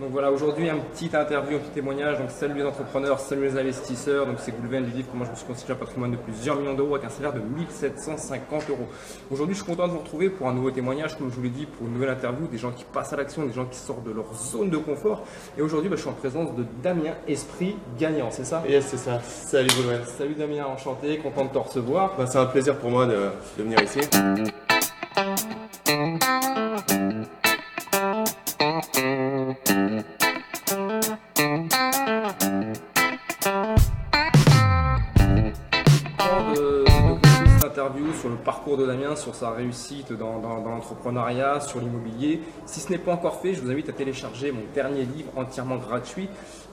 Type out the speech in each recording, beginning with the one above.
Donc voilà, aujourd'hui un petit interview, un petit témoignage. Donc salut les entrepreneurs, salut les investisseurs. Donc c'est Goulven du livre Comment je me suis constitué un patrimoine de plusieurs millions d'euros avec un salaire de 1750 euros. Aujourd'hui, je suis content de vous retrouver pour un nouveau témoignage, comme je vous l'ai dit, pour une nouvelle interview, des gens qui passent à l'action, des gens qui sortent de leur zone de confort. Et aujourd'hui, bah, je suis en présence de Damien Esprit Gagnant, c'est ça? Yes, c'est ça. Salut Goulven. Salut Damien, enchanté, content de te recevoir. Bah, c'est un plaisir pour moi de, de venir ici. De Damien, sur sa réussite dans, l'entrepreneuriat, sur l'immobilier. Si ce n'est pas encore fait, je vous invite à télécharger mon dernier livre entièrement gratuit.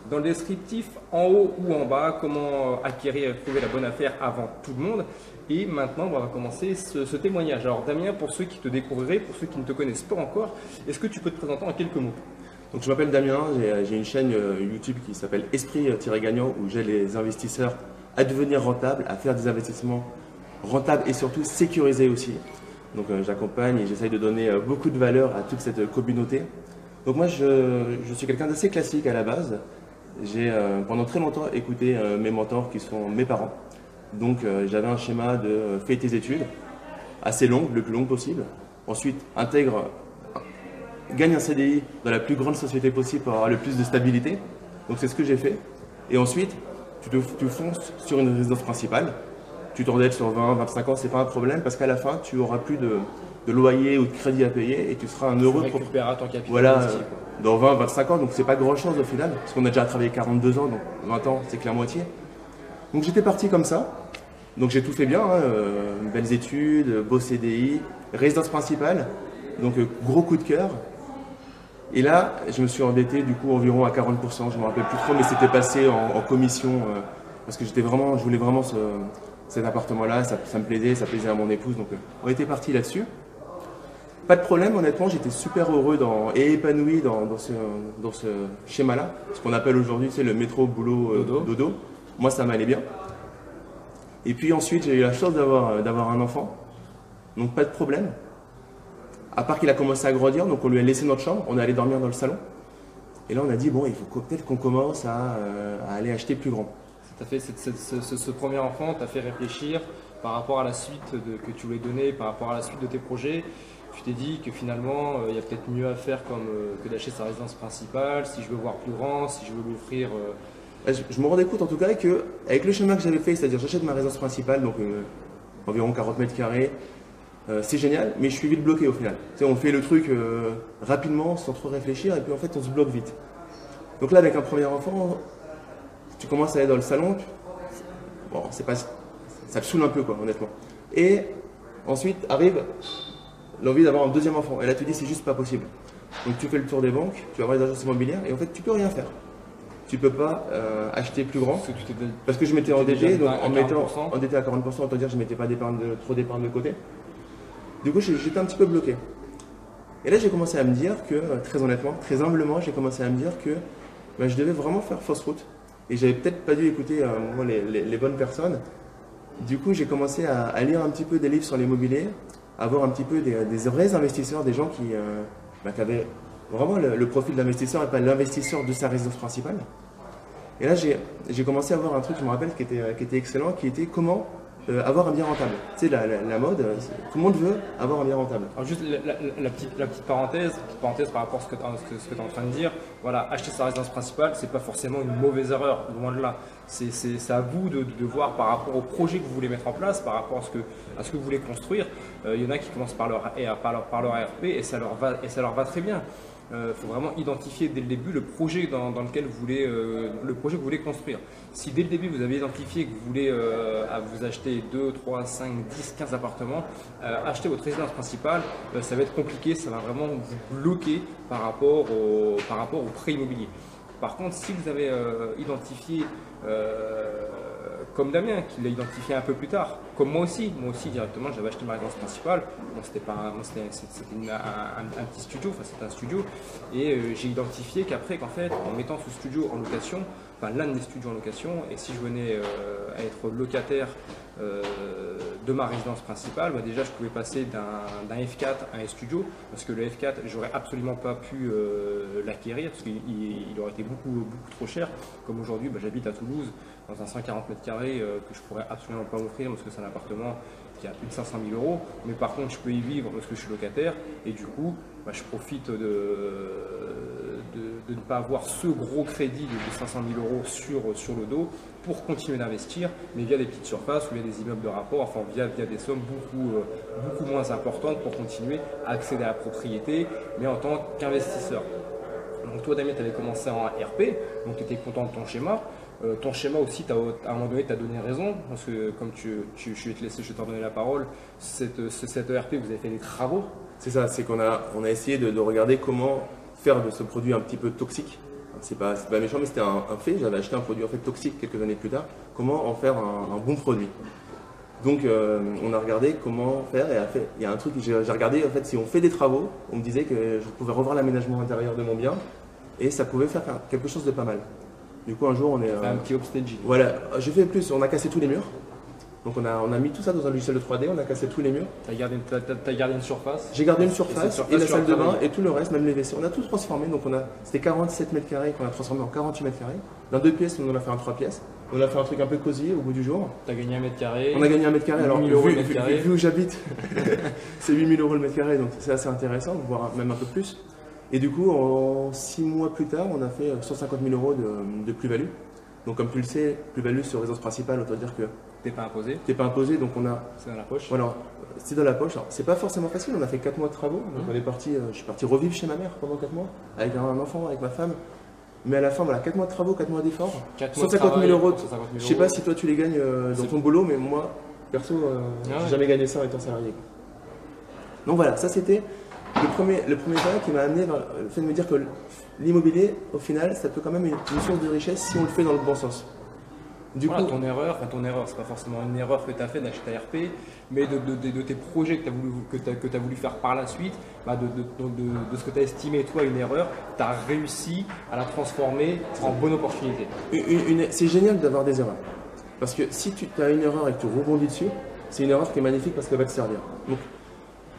Dans le descriptif, en haut ou en bas, comment acquérir et trouver la bonne affaire avant tout le monde. Et maintenant, on va commencer ce, témoignage. Alors Damien, pour ceux qui te découvriraient, pour ceux qui ne te connaissent pas encore, est-ce que tu peux te présenter en quelques mots? Donc, je m'appelle Damien, j'ai une chaîne euh, YouTube qui s'appelle Esprit-Gagnant où j'aide les investisseurs à devenir rentables, à faire des investissements rentable et surtout sécurisé aussi. Donc euh, j'accompagne et j'essaye de donner euh, beaucoup de valeur à toute cette communauté. Donc moi je, suis quelqu'un d'assez classique à la base. J'ai euh, pendant très longtemps écouté mes mentors qui sont mes parents. Donc j'avais un schéma de fais tes études, assez long, le plus long possible. Ensuite intègre, gagne un CDI dans la plus grande société possible pour avoir le plus de stabilité. Donc c'est ce que j'ai fait. Et ensuite tu, te, tu fonces sur une résidence principale tu t'endettes sur 20, 25 ans, c'est pas un problème parce qu'à la fin, tu auras plus de, loyer ou de crédit à payer et tu seras un heureux propriétaire. ton capital. Voilà, dans 20, 25 ans, donc c'est pas grand chose au final parce qu'on a déjà travaillé 42 ans, donc 20 ans, c'est que la moitié. Donc j'étais parti comme ça. Donc j'ai tout fait bien, hein, euh, belles études, beau CDI, résidence principale, donc euh, gros coup de cœur. Et là, je me suis endetté du coup environ à 40%, je me rappelle plus trop, mais c'était passé en, commission euh, parce que j'étais vraiment, je voulais vraiment ce, cet appartement-là, ça, me plaisait, ça plaisait à mon épouse, donc euh, on était parti là-dessus. Pas de problème, honnêtement, j'étais super heureux dans, et épanoui dans, ce, dans ce schéma-là, ce qu'on appelle aujourd'hui c'est le métro boulot euh, dodo. Moi, ça m'allait bien. Et puis ensuite, j'ai eu la chance d'avoir, euh, d'avoir un enfant, donc pas de problème. À part qu'il a commencé à grandir, donc on lui a laissé notre chambre, on est allé dormir dans le salon. Et là, on a dit, bon, il faut peut-être qu'on commence à aller acheter plus grand fait ce, premier enfant t'a fait réfléchir par rapport à la suite que tu voulais donner, par rapport à la suite de tes projets. Tu t'es dit que finalement, euh, il y a peut-être mieux à faire comme, euh, que d'acheter sa résidence principale, si je veux voir plus grand, si je veux l'offrir. Euh. Je, me rendais compte en tout cas que avec le chemin que j'avais fait, c'est-à-dire j'achète ma résidence principale, donc environ 40 mètres carrés, c'est génial, mais je suis vite bloqué au final. on fait le truc rapidement, sans trop réfléchir, et puis en fait on se bloque vite. Donc là, avec un premier enfant, tu commences à aller dans le salon, bon, c'est pas, ça te saoule un peu, quoi, honnêtement. Et ensuite arrive l'envie d'avoir un deuxième enfant. Et là, tu dis, c'est juste pas possible. Donc, tu fais le tour des banques, tu vas voir les agences immobilières, et en fait, tu peux rien faire. Tu peux pas euh, acheter plus grand. Parce que, je m'étais endetté, donc en mettant endetté à 40%, autant dire je ne mettais pas trop d'épargne de côté. Du coup, j'étais un petit peu bloqué. Et là, j'ai commencé à me dire que, très honnêtement, très humblement, j'ai commencé à me dire que ben, je devais vraiment faire fausse route et j'avais peut-être pas dû écouter euh, les, bonnes personnes. Du coup, j'ai commencé à, lire un petit peu des livres sur l'immobilier, à voir un petit peu des, vrais investisseurs, des gens qui, euh, bah, avaient vraiment le, profil d'investisseur et pas l'investisseur de sa résidence principale. Et là, j'ai commencé à voir un truc, je me rappelle, qui qui était excellent, qui était comment euh, avoir un bien rentable. Tu sais, la, mode, tout le monde veut avoir un bien rentable. Alors juste la, petite, la petite parenthèse, parenthèse par rapport à ce que, tu es en train de dire, voilà, acheter sa résidence principale, c'est pas forcément une mauvaise erreur, loin de là. C'est à vous de, voir par rapport au projet que vous voulez mettre en place, par rapport à ce que, à ce que vous voulez construire. Euh, il y en a qui commencent par leur, par leur, par leur ARP et ça, leur va, et ça leur va très bien. Il euh, faut vraiment identifier dès le début le projet dans, lequel vous voulez, euh, le projet que vous voulez construire. Si dès le début vous avez identifié que vous voulez euh, vous acheter 2, 3, 5, 10, 15 appartements, acheter votre résidence principale, ça va être compliqué, ça va vraiment vous bloquer par rapport au, par rapport au prêt immobilier. Par contre, si vous avez identifié comme Damien, qui l'a identifié un peu plus tard, comme moi aussi. Moi aussi, directement, j'avais acheté ma résidence principale. Bon, c'était c'était, un, petit studio, enfin c'était un studio, et euh, j'ai identifié qu'après, qu'en fait, en mettant ce studio en location, enfin l'un de mes studios en location, et si je venais euh, à être locataire euh, de ma résidence principale, bah, déjà je pouvais passer d'un F4 à un studio, parce que le F4, j'aurais absolument pas pu l'acquérir, parce qu'il aurait été beaucoup, beaucoup trop cher. Comme aujourd'hui, bah, j'habite à Toulouse, dans un 140 mètres carrés euh, que je pourrais absolument pas offrir, parce que c'est un appartement qui a plus de 500 000 euros, mais par contre je peux y vivre parce que je suis locataire, et du coup, bah, je profite de de, ne pas avoir ce gros crédit de 500 000 euros sur, sur le dos pour continuer d'investir, mais via des petites surfaces ou via des immeubles de rapport, enfin via, via des sommes beaucoup, euh, beaucoup moins importantes pour continuer à accéder à la propriété, mais en tant qu'investisseur. Donc toi Damien, tu avais commencé en RP, donc tu étais content de ton schéma. Euh, ton schéma aussi, à un moment donné, tu as donné raison, parce que comme tu, je vais te laisser, je vais t'en donner la parole, cette, cette ERP, vous avez fait des travaux. C'est ça, c'est qu'on a, on a essayé de regarder comment faire de ce produit un petit peu toxique. C'est pas, pas méchant, mais c'était un, fait. J'avais acheté un produit en fait toxique quelques années plus tard. Comment en faire un, bon produit Donc, euh, on a regardé comment faire et a fait, il y a un truc, j'ai regardé en fait si on fait des travaux, on me disait que je pouvais revoir l'aménagement intérieur de mon bien et ça pouvait faire quelque chose de pas mal. Du coup, un jour, on est. un petit upstaging. Voilà, j'ai fait plus. On a cassé tous les murs. Donc on a, on a mis tout ça dans un logiciel de 3D, on a cassé tous les murs. Tu as, gardé une surface J'ai gardé une surface et, la salle de bain et tout le reste, même les WC. On a tout transformé, donc on a, c'était 47 mètres carrés qu'on a transformé en 48 mètres carrés. Dans deux pièces, on en a fait un trois pièces. On a fait un truc un peu cosy au bout du jour. Tu as gagné un mètre carré On a gagné un mètre carré, alors vu, vu, où j'habite, c'est 8000 euros le mètre carré, donc c'est assez intéressant, voire même un peu plus. Et du coup, en 6 mois plus tard, on a fait 150 000 euros de, de plus-value. Donc comme tu le sais, plus-value sur résidence principale, autant dire que T'es pas imposé T'es pas imposé, donc on a. C'est dans la poche Voilà, c'est dans la poche. C'est pas forcément facile, on a fait 4 mois de travaux. Donc mmh. on est parti, euh, je suis parti revivre chez ma mère pendant 4 mois, avec un enfant, avec ma femme. Mais à la fin, voilà, 4 mois de travaux, 4 mois d'efforts. 150 000 euros. Je sais pas si toi tu les gagnes euh, dans ton boulot, mais moi, perso, euh, ah j'ai jamais gagné ça en étant salarié. Donc voilà, ça c'était le premier, le premier pas qui m'a amené vers le fait de me dire que l'immobilier, au final, ça peut quand même être une source de richesse si on le fait dans le bon sens. Du coup, ton erreur, enfin ton erreur, c'est pas forcément une erreur que tu as fait d'acheter RP, mais de, tes projets que tu as, voulu, que as, voulu faire par la suite, bah, de, ce que tu as estimé toi une erreur, tu as réussi à la transformer en bonne opportunité. c'est génial d'avoir des erreurs. Parce que si tu as une erreur et que tu rebondis dessus, c'est une erreur qui est magnifique parce qu'elle va te servir. Donc,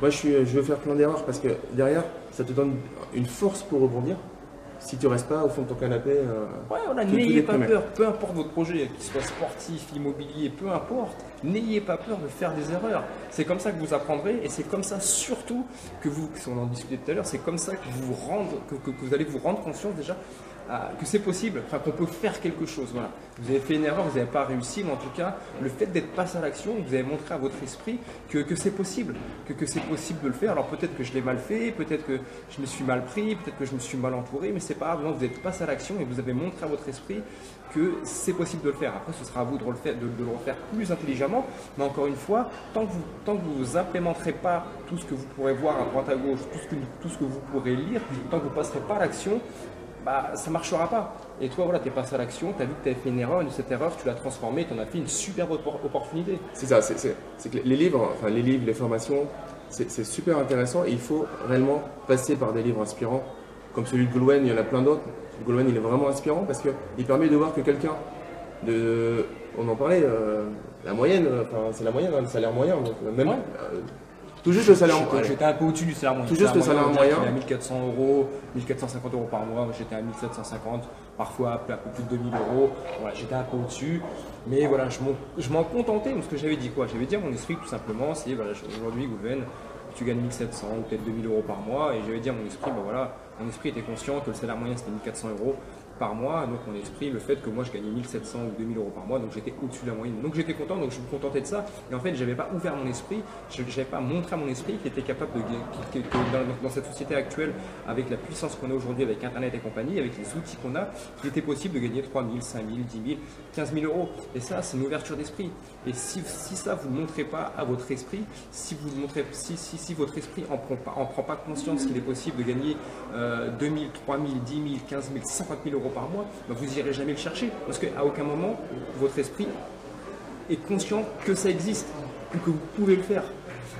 moi, je, suis, je veux faire plein d'erreurs parce que derrière, ça te donne une force pour rebondir si tu restes pas au fond de ton canapé. Euh, ouais, voilà, n'ayez pas peur, peu importe votre projet, qu'il soit sportif, immobilier, peu importe, n'ayez pas peur de faire des erreurs. C'est comme ça que vous apprendrez et c'est comme ça surtout que vous, si on en discutait tout à l'heure, c'est comme ça que vous, rendre, que, vous allez vous rendre conscience déjà que c'est possible, enfin qu'on peut faire quelque chose. Voilà. Vous avez fait une erreur, vous n'avez pas réussi, mais en tout cas, le fait d'être passé à l'action, vous avez montré à votre esprit que, c'est possible, que, c'est possible de le faire. Alors peut-être que je l'ai mal fait, peut-être que je me suis mal pris, peut-être que je me suis mal entouré, mais c'est pas grave, vous êtes passé à l'action et vous avez montré à votre esprit que c'est possible de le faire. Après, ce sera à vous de, le faire, de, le refaire plus intelligemment, mais encore une fois, tant que vous tant que vous implémenterez pas tout ce que vous pourrez voir à droite à gauche, tout ce que, tout ce que vous pourrez lire, tant que vous passerez pas à l'action, bah, ça ne marchera pas. Et toi, voilà, tu es passé à l'action, tu as vu que tu avais fait une erreur, et de cette erreur, tu l'as transformée, tu en as fait une super opportunité. C'est ça, c'est que les livres, enfin, les livres, les formations, c'est super intéressant et il faut réellement passer par des livres inspirants, comme celui de Goulwen, il y en a plein d'autres. Goulwen, il est vraiment inspirant parce qu'il permet de voir que quelqu'un de. On en parlait, euh, la moyenne, enfin, c'est la moyenne, hein, le salaire moyen, donc euh, même. Euh, tout juste le salaire moyen. J'étais un peu au-dessus du salaire moyen. Tout juste le salaire moyen. J'étais à 1400 euros, 1450 euros par mois. J'étais à 1750, parfois un peu plus de 2000 euros. Voilà, j'étais un peu au-dessus. Mais voilà, je m'en contentais. ce que j'avais dit quoi? J'avais dit à mon esprit tout simplement, c'est voilà, aujourd'hui, Gouven, tu gagnes 1700 ou peut-être 2000 euros par mois. Et j'avais dit à mon esprit, bah voilà, mon esprit était conscient que le salaire moyen c'était 1400 euros par mois, donc mon esprit, le fait que moi je gagnais 1700 ou 2000 euros par mois, donc j'étais au-dessus de la moyenne. Donc j'étais content, donc je me contentais de ça. Et en fait, j'avais pas ouvert mon esprit, je n'avais pas montré à mon esprit qu'il était capable de que, dans, cette société actuelle, avec la puissance qu'on a aujourd'hui, avec Internet et compagnie, avec les outils qu'on a, qu'il était possible de gagner 3000, 5000, 10 000, 15 000 euros. Et ça, c'est une ouverture d'esprit. Et si, ça, vous ne montrez pas à votre esprit, si, vous montrez, si, si, votre esprit en prend pas, en prend pas conscience qu'il est possible de gagner euh, 2000, 3000, 10 000, 15 000, 50 000 euros par mois, ben vous n'irez jamais le chercher. Parce qu'à aucun moment, votre esprit est conscient que ça existe que vous pouvez le faire.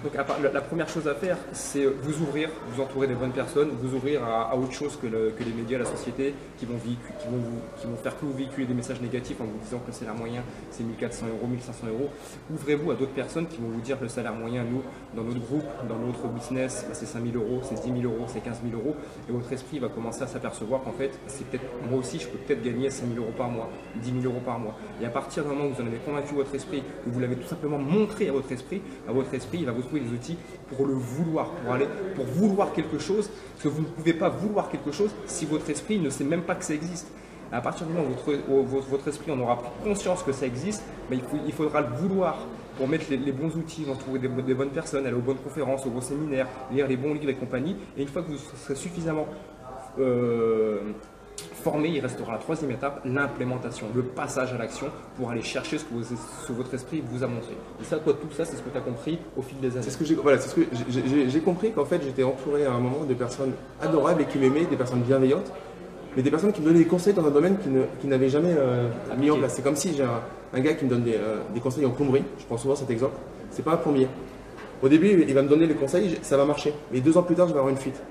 Donc la, première chose à faire, c'est vous ouvrir, vous entourer des bonnes personnes, vous ouvrir à, autre chose que, les médias, la société, qui vont, vont faire que vous véhiculer des messages négatifs en vous disant que le salaire moyen c'est 1400 euros, 1500 euros. Ouvrez-vous à d'autres personnes qui vont vous dire que le salaire moyen, nous, dans notre groupe, dans notre business, bah, c'est 5000 euros, c'est 10 000 euros, c'est 15 000 euros. Et votre esprit va commencer à s'apercevoir qu'en fait, c'est peut-être moi aussi, je peux peut-être gagner 5 000 euros par mois, 10 000 euros par mois. Et à partir du moment où vous en avez convaincu votre esprit, où vous l'avez tout simplement montré à votre esprit, à votre esprit, il va vous trouver des outils pour le vouloir, pour aller, pour vouloir quelque chose, parce que vous ne pouvez pas vouloir quelque chose si votre esprit ne sait même pas que ça existe. À partir du moment où votre, votre esprit en aura conscience que ça existe, ben, il, faudra le vouloir pour mettre les, bons outils, trouver des, des, bonnes personnes, aller aux bonnes conférences, aux bons séminaires, lire les bons livres et compagnie. Et une fois que vous serez suffisamment euh, formé, il restera la troisième étape, l'implémentation, le passage à l'action pour aller chercher ce que, votre esprit vous a montré. Et ça, toi, tout ça, c'est ce que tu as compris au fil des années. C'est ce que j'ai voilà, compris qu'en fait, j'étais entouré à un moment de personnes adorables et qui m'aimaient, des personnes bienveillantes, mais des personnes qui me donnaient des conseils dans un domaine qui n'avaient jamais euh, mis en place. C'est comme si j'ai un, gars qui me donne euh, des, conseils en plomberie, je prends souvent cet exemple, c'est pas un plombier. Au début, il va me donner les conseils, ça va marcher. Mais deux ans plus tard, je vais avoir une fuite.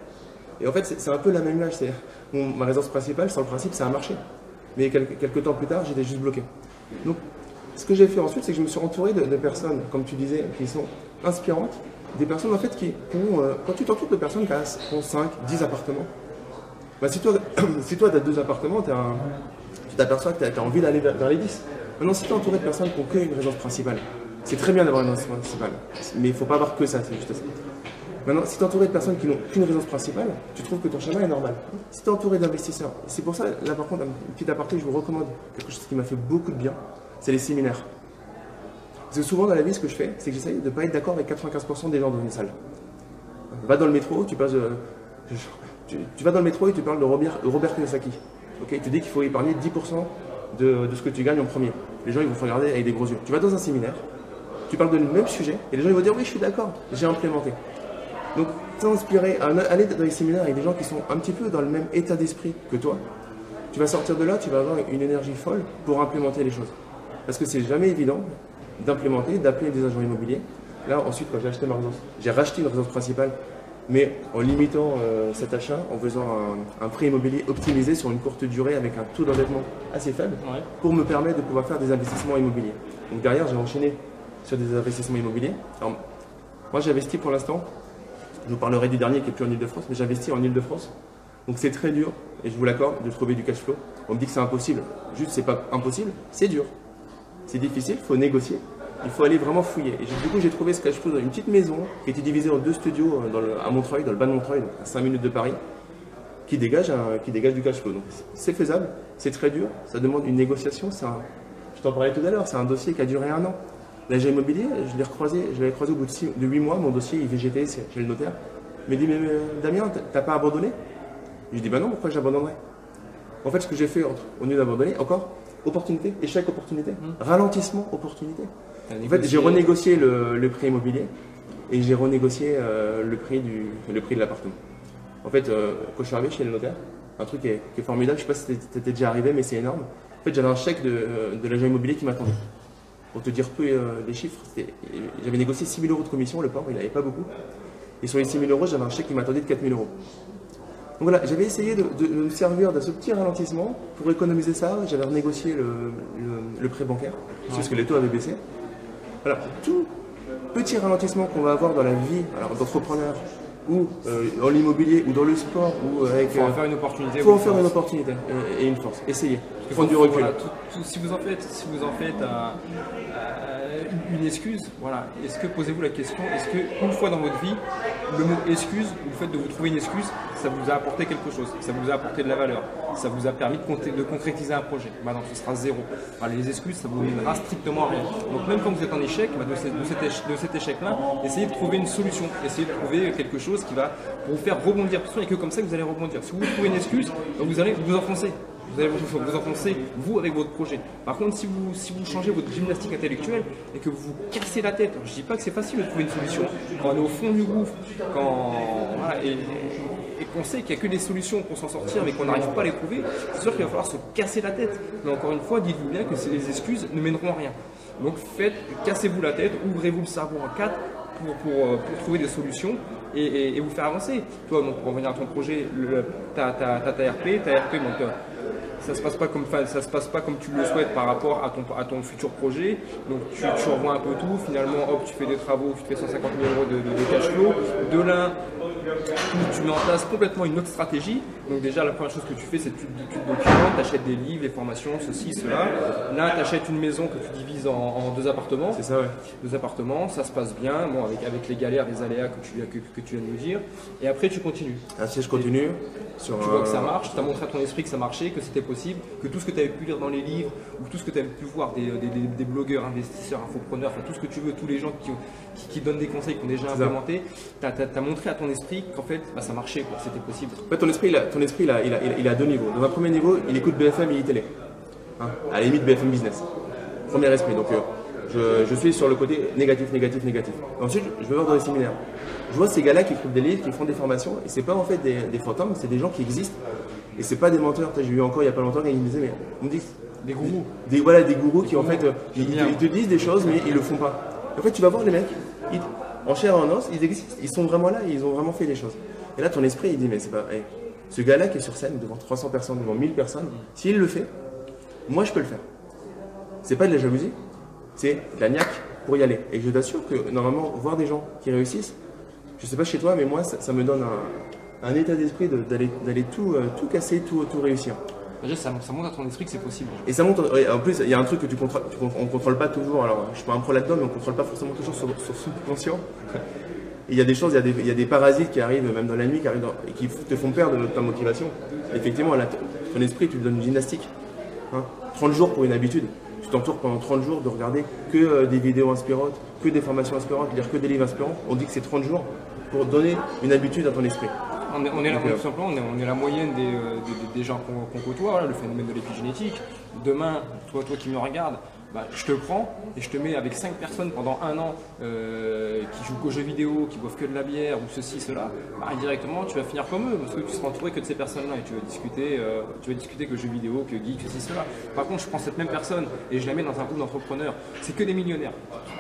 Et en fait, c'est un peu la même image. C'est ma résidence principale, sur le principe, ça a marché. Mais quelques, temps plus tard, j'étais juste bloqué. Donc, ce que j'ai fait ensuite, c'est que je me suis entouré de, personnes, comme tu disais, qui sont inspirantes. Des personnes, en fait, qui ont. Euh, quand tu t'entoures de personnes qui ont 5, 10 appartements, bah, si toi, si toi tu as deux appartements, tu t'aperçois que tu as, envie d'aller vers, les 10. Maintenant, si tu es entouré de personnes qui n'ont qu'une résidence principale, c'est très bien d'avoir une résidence principale, mais il ne faut pas avoir que ça, c'est juste ça. Maintenant, si tu es entouré de personnes qui n'ont qu'une résidence principale, tu trouves que ton chemin est normal. Si tu es entouré d'investisseurs, c'est pour ça, là par contre, un petit aparté, je vous recommande quelque chose qui m'a fait beaucoup de bien, c'est les séminaires. Parce que souvent dans la vie, ce que je fais, c'est que j'essaye de ne pas être d'accord avec 95% des gens dans une salle. Va dans le métro, tu passes. Euh, tu, vas dans le métro et tu parles de Robert, Robert Kiyosaki. tu dis qu'il faut épargner 10% de, ce que tu gagnes en premier. Les gens ils vont te regarder avec des gros yeux. Tu vas dans un séminaire, tu parles le même sujet et les gens ils vont dire oui je suis d'accord, j'ai implémenté. Donc t'inspirer aller dans les séminaires avec des gens qui sont un petit peu dans le même état d'esprit que toi. Tu vas sortir de là, tu vas avoir une énergie folle pour implémenter les choses. Parce que c'est jamais évident d'implémenter, d'appeler des agents immobiliers. Là, ensuite, quand j'ai acheté ma résidence, j'ai racheté une résidence principale mais en limitant euh, cet achat, en faisant un, prêt immobilier optimisé sur une courte durée avec un taux d'endettement assez faible, pour me permettre de pouvoir faire des investissements immobiliers. Donc derrière, j'ai enchaîné sur des investissements immobiliers. Alors, moi, j'investis pour l'instant, je vous parlerai du dernier qui est plus en Ile-de-France, mais j'investis en Ile-de-France. Donc c'est très dur, et je vous l'accorde, de trouver du cash flow. On me dit que c'est impossible. Juste, c'est pas impossible, c'est dur. C'est difficile, il faut négocier il faut aller vraiment fouiller. Et du coup, j'ai trouvé ce cache flow dans une petite maison qui était divisée en deux studios euh, à Montreuil, dans le bas de Montreuil, à 5 minutes de Paris, qui dégage, du cash flow. Donc c'est faisable, c'est très dur, ça demande une négociation. Je t'en parlais tout à l'heure, c'est un dossier qui a duré un an. L'agent immobilier, je l'ai recroisé, je l'avais croisé au bout de, 8 mois, mon dossier il VGT chez le notaire. Il m'a dit, mais Damien, t'as pas abandonné? Je lui dit, bah non, pourquoi j'abandonnerais? En fait, ce que j'ai fait au lieu d'abandonner, encore, opportunité, échec, opportunité, mmh. ralentissement, opportunité. En fait, j'ai renégocié le, prix immobilier et j'ai renégocié euh, le, prix du, le prix de l'appartement. En fait, euh, quand je suis arrivé chez le notaire, un truc qui est, formidable, je ne sais pas si c'était déjà arrivé, mais c'est énorme. En fait, j'avais un chèque de, de l'agent immobilier qui m'attendait. Pour te dire peu euh, les chiffres, j'avais négocié 6 000 euros de commission, le pauvre, il n'avait pas beaucoup. Et sur les 6 000 euros, j'avais un chèque qui m'attendait de 4 000 euros. Donc voilà, j'avais essayé de, me servir de ce petit ralentissement pour économiser ça. J'avais renégocié le, le, prêt bancaire, parce que les taux avaient baissé. Alors, tout petit ralentissement qu'on va avoir dans la vie d'entrepreneur ou euh, dans l'immobilier ou dans le sport ou avec. Il faut en euh, faire une opportunité. Il faut en faire une opportunité et, une force. Essayez. Prendre du recul. si vous en faites, si vous en faites euh, une excuse, voilà. Est-ce que posez-vous la question, est-ce que une fois dans votre vie, le mot excuse, le fait de vous trouver une excuse, ça vous a apporté quelque chose, ça vous a apporté de la valeur, ça vous a permis de, concrétiser un projet. Maintenant, ce sera zéro. les excuses, ça vous mènera strictement à rien. Donc même quand vous êtes en échec, bah, de, cet, échec-là, essayez de trouver une solution, essayez de trouver quelque chose qui va vous faire rebondir. A que comme ça vous allez rebondir. Si vous trouvez une excuse, vous allez vous enfoncer vous allez vous enfoncer, vous, avec votre projet. Par contre, si vous, si vous changez votre gymnastique intellectuelle et que vous vous cassez la tête, je ne dis pas que c'est facile de trouver une solution, quand on est au fond du gouffre, quand, et, qu'on sait qu'il n'y a que des solutions pour s'en sortir mais qu'on n'arrive pas à les trouver, c'est sûr qu'il va falloir se casser la tête. Mais encore une fois, dites-vous bien que les excuses ne mèneront à rien. Donc faites, cassez-vous la tête, ouvrez-vous le cerveau en quatre, pour, pour, euh, trouver des solutions et, vous faire avancer. Toi, donc, pour revenir à ton projet, ta RP, ta RP, ça se passe pas comme ça se passe pas comme tu le souhaites par rapport à ton à ton futur projet. Donc tu, tu revois un peu tout. Finalement, hop, tu fais des travaux, tu te fais 150 000 euros de, de- de cash flow. De là, tu, mets en place complètement une autre stratégie. Donc déjà, la première chose que tu fais, c'est que tu, tu te documentes, tu achètes des livres, des formations, ceci, cela. Là, tu achètes une maison que tu divises en, en deux appartements. C'est ça, ouais. Deux appartements, ça se passe bien, bon, avec, avec les galères, les aléas que tu, que, que tu viens de nous dire. Et après, tu continues. Un siège continu sur Tu vois que ça marche, tu as montré à ton esprit que ça marchait, que c'était possible, que tout ce que tu avais pu lire dans les livres, ou tout ce que tu avais pu voir des, des- des- des blogueurs, investisseurs, infopreneurs, enfin tout ce que tu veux, tous les gens qui, ont- qui, qui donnent des conseils, qui ont déjà implémenté, tu as, montré à ton esprit qu'en fait bah, ça marchait, quoi, c'était possible. En fait, ton esprit, il a, ton esprit il, a, il, a, il a- il a deux niveaux. Dans un premier niveau, il écoute BFM et iTélé. Hein, à la limite, BFM Business. Premier esprit. Donc, euh, je, je suis sur le côté négatif, négatif, négatif. Ensuite, je vais voir dans les séminaires. Je vois ces gars-là qui écrivent des livres, qui font des formations, et c'est pas en fait des, des fantômes, c'est des gens qui existent. Et c'est pas des menteurs. J'ai eu encore il y a pas longtemps, quelqu'un me disait, mais on me dit Des gourous. des, voilà, des gourous qui en fait, euh, ils, te disent des choses mais ils le font pas. En fait, tu vas voir les mecs, ils- en chair et en os, ils existent, ils sont vraiment là, ils ont vraiment fait des choses. Et là, ton esprit, il dit, mais c'est pas, hey, ce gars-là qui est sur scène devant 300 personnes, devant 1000 personnes, s'il le fait, moi je peux le faire. C'est pas de la jalousie, c'est de la niaque pour y aller. Et je t'assure que normalement, voir des gens qui réussissent, je sais pas chez toi, mais moi, ça, ça me donne un, un état d'esprit de- d'aller tout, euh, tout casser, tout, tout réussir. Déjà, ça, ça montre à ton esprit que c'est possible. Et ça ouais, en plus, il y a un truc que tu contrôles, tu on contrôle pas toujours. Alors, je suis pas un pro là-dedans, mais on contrôle pas forcément toujours sur, sur subconscient. Et il y a des choses, il y a des, il y a des parasites qui arrivent même dans la nuit, qui arrivent dans- et qui te font perdre ta motivation. Effectivement, là, ton esprit, tu lui donnes une gymnastique. Hein. 30 jours pour une habitude. Tu t'entoures pendant 30 jours de regarder que euh, des vidéos inspirantes, que des formations inspirantes, lire que des livres inspirants. On dit que c'est 30 jours pour donner une habitude à ton esprit. On est, on euh, tout simplement, on est, on est la moyenne des, euh, des- des- des gens qu'on côtoie, voilà, le phénomène de l'épigénétique. Demain, toi, toi qui me regardes, bah, je te prends et je te mets avec 5 personnes pendant un an euh, qui jouent qu'aux jeux vidéo, qui boivent que de la bière ou ceci, cela. Bah, indirectement, tu vas finir comme eux parce que tu seras entouré que de ces personnes-là et tu vas discuter, euh, tu vas discuter que jeux vidéo, que geek, ceci, cela. Par contre, je prends cette même personne et je la mets dans un groupe d'entrepreneurs. C'est que des millionnaires.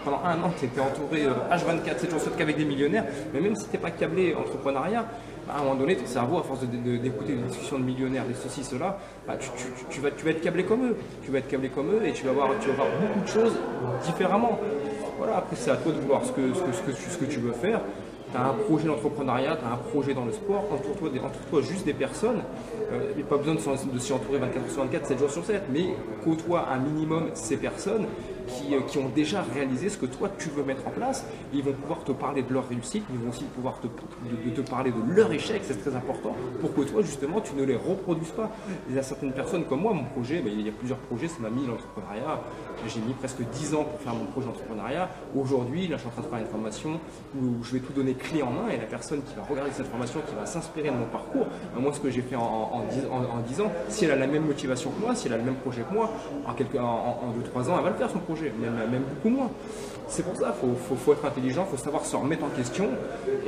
Pendant un an, tu étais entouré euh, H24, 7 jours sur 7 qu'avec des millionnaires. Mais même si tu n'es pas câblé entrepreneuriat, bah, à un moment donné, ton cerveau, à force d'écouter des discussions de millionnaires, des ceci, cela, bah, tu, vas, être câblé comme eux. Tu vas être câblé comme eux et tu vas voir, beaucoup de choses différemment. Voilà, après, c'est à toi de voir ce que, tu- veux faire. Tu as un projet d'entrepreneuriat, tu as un projet dans le sport, entoure-toi juste des personnes. Euh, Il n'y a pas besoin de de s'y entourer 24 sur 24, 7 jours sur 7, mais côtoie un minimum ces personnes qui, euh, qui ont déjà réalisé ce que toi tu veux mettre en place. Ils vont pouvoir te parler de leur réussite, ils vont aussi pouvoir te, parler de leur échec, c'est très important, pour que toi justement tu ne les reproduises pas. Il y a certaines personnes comme moi, mon projet, ben, il y a plusieurs projets, ça m'a mis l'entrepreneuriat. J'ai mis presque 10 ans pour faire mon projet d'entrepreneuriat. Aujourd'hui, là je suis en train de faire une formation où je vais tout donner clé en main et la personne qui va regarder cette formation, qui va s'inspirer de mon parcours, moi ce que j'ai fait en, en, 10, en- en 10 ans, si elle a la même motivation que moi, si elle a le même projet que moi, en, 2-3 ans, elle va le faire son projet, même, même beaucoup moins. C'est pour ça, il faut, faut- faut être intelligent, il faut savoir se remettre en question.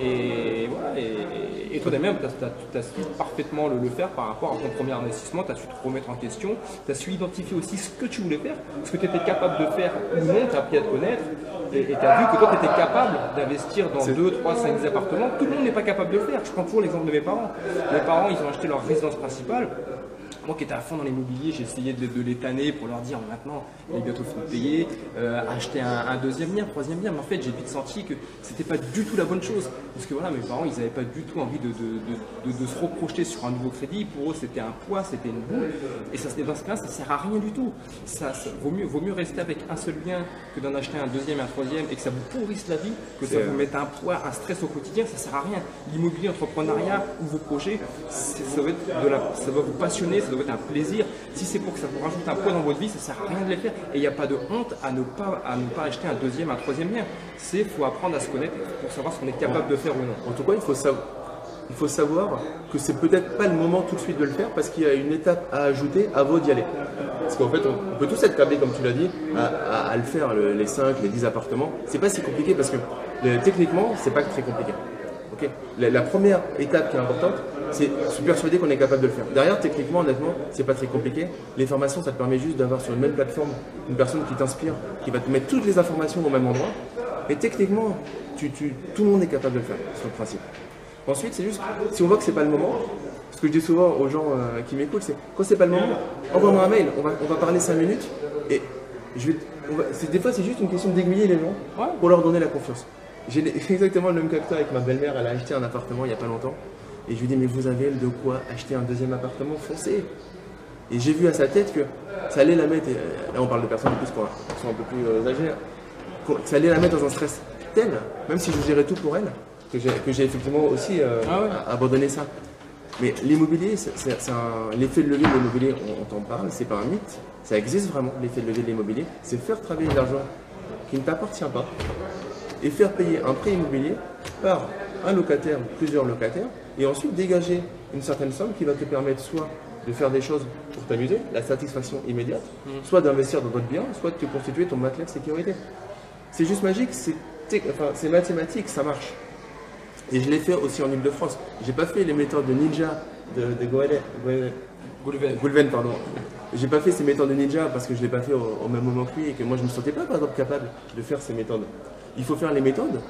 Et voilà, et, et toi même, tu as, su parfaitement le, le faire par rapport à ton premier investissement, tu as su te remettre en question, tu as su identifier aussi ce que tu voulais faire, ce que tu étais capable de faire ou non, tu as appris à te connaître. Et tu as vu que toi, tu étais capable d'investir dans 2, 3, 5, 10 appartements. Tout le monde n'est pas capable de le faire. Je prends toujours l'exemple de mes parents. Mes parents, ils ont acheté leur résidence principale. Moi qui étais à fond dans l'immobilier, j'ai essayé de, de les tanner pour leur dire maintenant, il est bientôt fini de payer, euh, acheter un, un deuxième bien, troisième bien. Mais en fait, j'ai vite senti que c'était pas du tout la bonne chose. Parce que voilà, mes parents, ils n'avaient pas du tout envie de, se reprojeter sur un nouveau crédit. Pour eux, c'était un poids, c'était une boule. Et ça, dans ce cas, ça sert à rien du tout. Ça, ça- vaut, mieux, vaut mieux rester avec un seul bien que d'en acheter un deuxième, un troisième, et que ça vous pourrisse la vie, que ça vous mette un poids, un stress au quotidien. Ça sert à rien. L'immobilier, l'entrepreneuriat ou vos projets, ça, doit être de la, ça doit vous passionner, ça doit être un plaisir. Si c'est pour que ça vous rajoute un poids dans votre vie, ça sert à rien de les faire. Et il n'y a pas de honte à ne pas, à ne pas acheter un deuxième, un troisième bien. C'est faut apprendre à se connaître pour savoir ce qu'on est capable de faire ou non. En tout cas, il faut, savoir, il faut savoir que c'est peut-être pas le moment tout de suite de le faire parce qu'il y a une étape à ajouter avant d'y aller. Parce qu'en fait, on, peut tous être câblés, comme tu l'as dit, à, le faire, le- les 5, les 10 appartements. C'est pas si compliqué parce que le- techniquement, c'est pas très compliqué. La, la première étape qui est importante, c'est se persuader qu'on est capable de le faire. Derrière, techniquement, honnêtement, c'est pas très compliqué. Les formations, ça te permet juste d'avoir sur une même plateforme une personne qui t'inspire, qui va te mettre toutes les informations au même endroit. Et techniquement, tu, tu- tout le monde est capable de le faire, sur le principe. Ensuite, c'est juste, si on voit que c'est pas le moment, ce que je dis souvent aux gens euh, qui m'écoutent, c'est quand c'est pas le moment, envoie-moi un mail, on va, on va parler 5 minutes, et je vais, on va- c'est- des fois c'est juste une question d'aiguiller les gens pour leur donner la confiance. J'ai exactement le même cas que toi avec ma belle-mère, elle a acheté un appartement il n'y a pas longtemps, et je lui dis mais vous avez de quoi acheter un deuxième appartement, foncez et j'ai vu à sa tête que ça allait la mettre, et, euh, là on parle de personnes en plus qui ont- qui sont un peu plus euh, âgées, qu'on- ça allait la mettre dans un stress tel, même si je gérais tout pour elle, que j'ai effectivement aussi euh, Ah ouais. abandonné ça. Mais l'immobilier, l'effet de levier de l'immobilier, on, on t'en parle, c'est pas un mythe, ça existe vraiment, l'effet de levier de l'immobilier, c'est faire travailler de l'argent qui ne t'appartient pas et faire payer un prêt immobilier par un locataire ou plusieurs locataires et ensuite dégager une certaine somme qui va te permettre soit de faire des choses pour t'amuser, la satisfaction immédiate, soit d'investir dans d'autres biens, soit de te constituer ton matelas de sécurité. C'est juste magique, c'est enfin, mathématique, ça marche. Et je l'ai fait aussi en Ile-de-France. J'ai pas fait les méthodes de ninja de, de Goulven. Goulven, pardon. J'ai pas fait ces méthodes de ninja parce que je l'ai pas fait au, au même moment que lui et que moi je me sentais pas par exemple capable de faire ces méthodes. Il faut faire les méthodes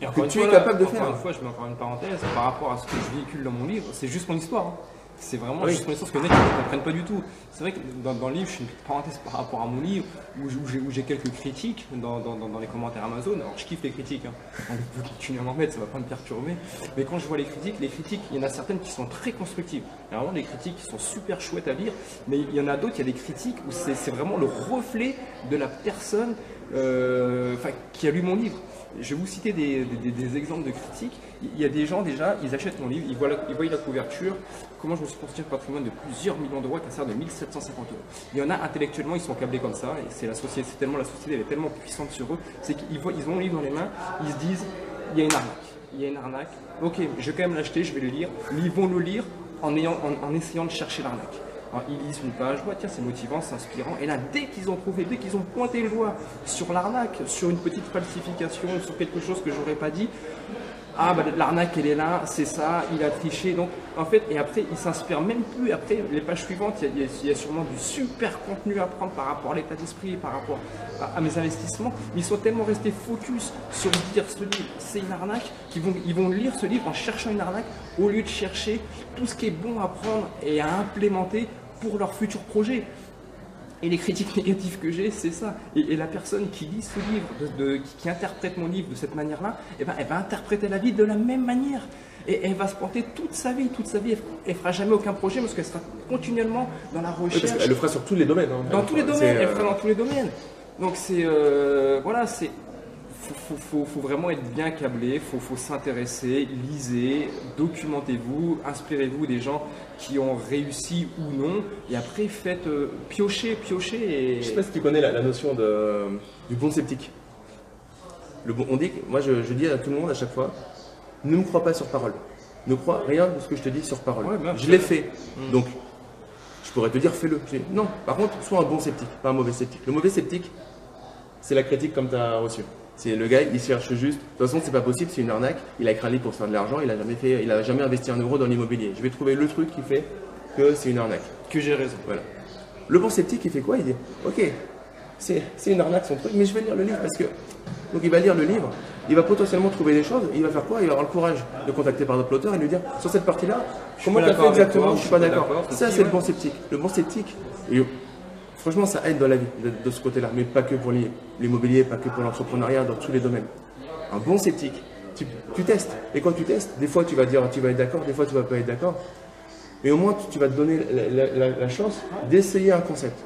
Et que tu fois, es capable de encore faire. une fois, je mets encore une parenthèse par rapport à ce que je véhicule dans mon livre, c'est juste mon histoire. hein. C'est vraiment Oui. juste mon histoire, parce que les mecs ne comprennent pas du tout. C'est vrai que dans, dans le livre, je fais une petite parenthèse par rapport à mon livre, où, j'ai- quelques critiques dans, dans- dans- dans les commentaires Amazon. Alors je kiffe les critiques, hein. donc vous continuez à m'en mettre, ça va pas me perturber. Mais quand je vois les critiques, les critiques, il y en a certaines qui sont très constructives. Il y a vraiment des critiques qui sont super chouettes à lire, mais il y en a d'autres, il y a des critiques où c'est vraiment le reflet de la personne qui a lu mon livre. Je vais vous citer des, exemples de critiques. Il y a des gens déjà, ils achètent mon livre, ils voient la, ils voient la couverture, comment je me suis constitué un patrimoine de plusieurs millions d'euros avec un salaire de 1750 euros. Il y en a intellectuellement, ils sont câblés comme ça, et c'est la société, c'est tellement la société, est tellement puissante sur eux, c'est qu'ils voient, ils ont le livre dans les mains, ils se disent, il y a une arnaque, il y a une arnaque. Ok, je vais quand même l'acheter, je vais le lire, mais ils vont le lire en, ayant, en essayant de chercher l'arnaque. Alors, ils lisent une page, ouais, tiens, c'est motivant, c'est inspirant. Et là, dès qu'ils ont trouvé, dès qu'ils ont pointé le doigt sur l'arnaque, sur une petite falsification, sur quelque chose que j'aurais pas dit, ah, bah, l'arnaque, elle est là, c'est ça, il a triché. Donc, en fait, et après, ils s'inspirent même plus. Après, les pages suivantes, il y, a- il il sûrement du super contenu à prendre par rapport à l'état d'esprit, par rapport à, mes investissements. Ils sont tellement restés focus sur dire ce livre, c'est une arnaque, qu'ils vont, ils vont lire ce livre en cherchant une arnaque au lieu de chercher tout ce qui est bon à prendre et à implémenter pour leur futur projet. Et les critiques négatives que j'ai, c'est ça. Et, et la personne qui lit ce livre, de- de- qui, qui interprète mon livre de cette manière-là, eh ben, elle va interpréter la vie de la même manière. Et elle va se planter toute sa vie, toute sa vie. Elle, elle fera jamais aucun projet parce qu'elle sera continuellement dans la Oui, parce recherche. qu'elle le fera sur tous les domaines. hein. Dans tous les domaines, elle euh, fera dans tous les domaines. Donc c'est euh, voilà, c'est faut, faut, vraiment être bien câblé, faut, faut s'intéresser, lisez, documentez-vous, inspirez-vous des gens qui ont réussi ou non, et après faites euh, piocher, piocher Je sais et pas si tu connais la, la notion de, du bon sceptique. Le bon, on dit, moi je, je dis à tout le monde à chaque fois, ne me crois pas sur parole. Ne crois rien de ce que je te dis sur parole. Ouais, je l'ai fait. Donc, je pourrais te dire, fais-le. Non, par contre, sois un bon sceptique, pas un mauvais sceptique. Le mauvais sceptique, c'est la critique comme tu as reçu. C'est le gars, il cherche juste. De toute façon, c'est pas possible, c'est une arnaque. Il a écrit un livre pour se faire de l'argent, il a jamais fait, il a jamais investi un euro dans l'immobilier. Je vais trouver le truc qui fait que c'est une arnaque. que j'ai raison. Voilà. Le bon sceptique, il fait quoi? Il dit Ok, c'est une arnaque son truc, mais je vais lire le livre parce que. Donc il va lire le livre, il va potentiellement trouver des choses, il va faire quoi? Il va avoir le courage de contacter par d'autres auteurs et lui dire Sur cette partie-là, comment tu as fait exactement? Je suis pas d'accord. Ça, c'est le bon sceptique. Le bon sceptique, franchement, ça aide dans la vie de, ce côté-là, mais pas que pour l'i- l'immobilier, pas que pour l'entrepreneuriat, dans tous les domaines. Un bon sceptique, tu, tu testes. Et quand tu testes, des fois tu vas dire tu vas être d'accord, des fois tu vas pas être d'accord. Mais au moins, tu, vas te donner la chance d'essayer un concept.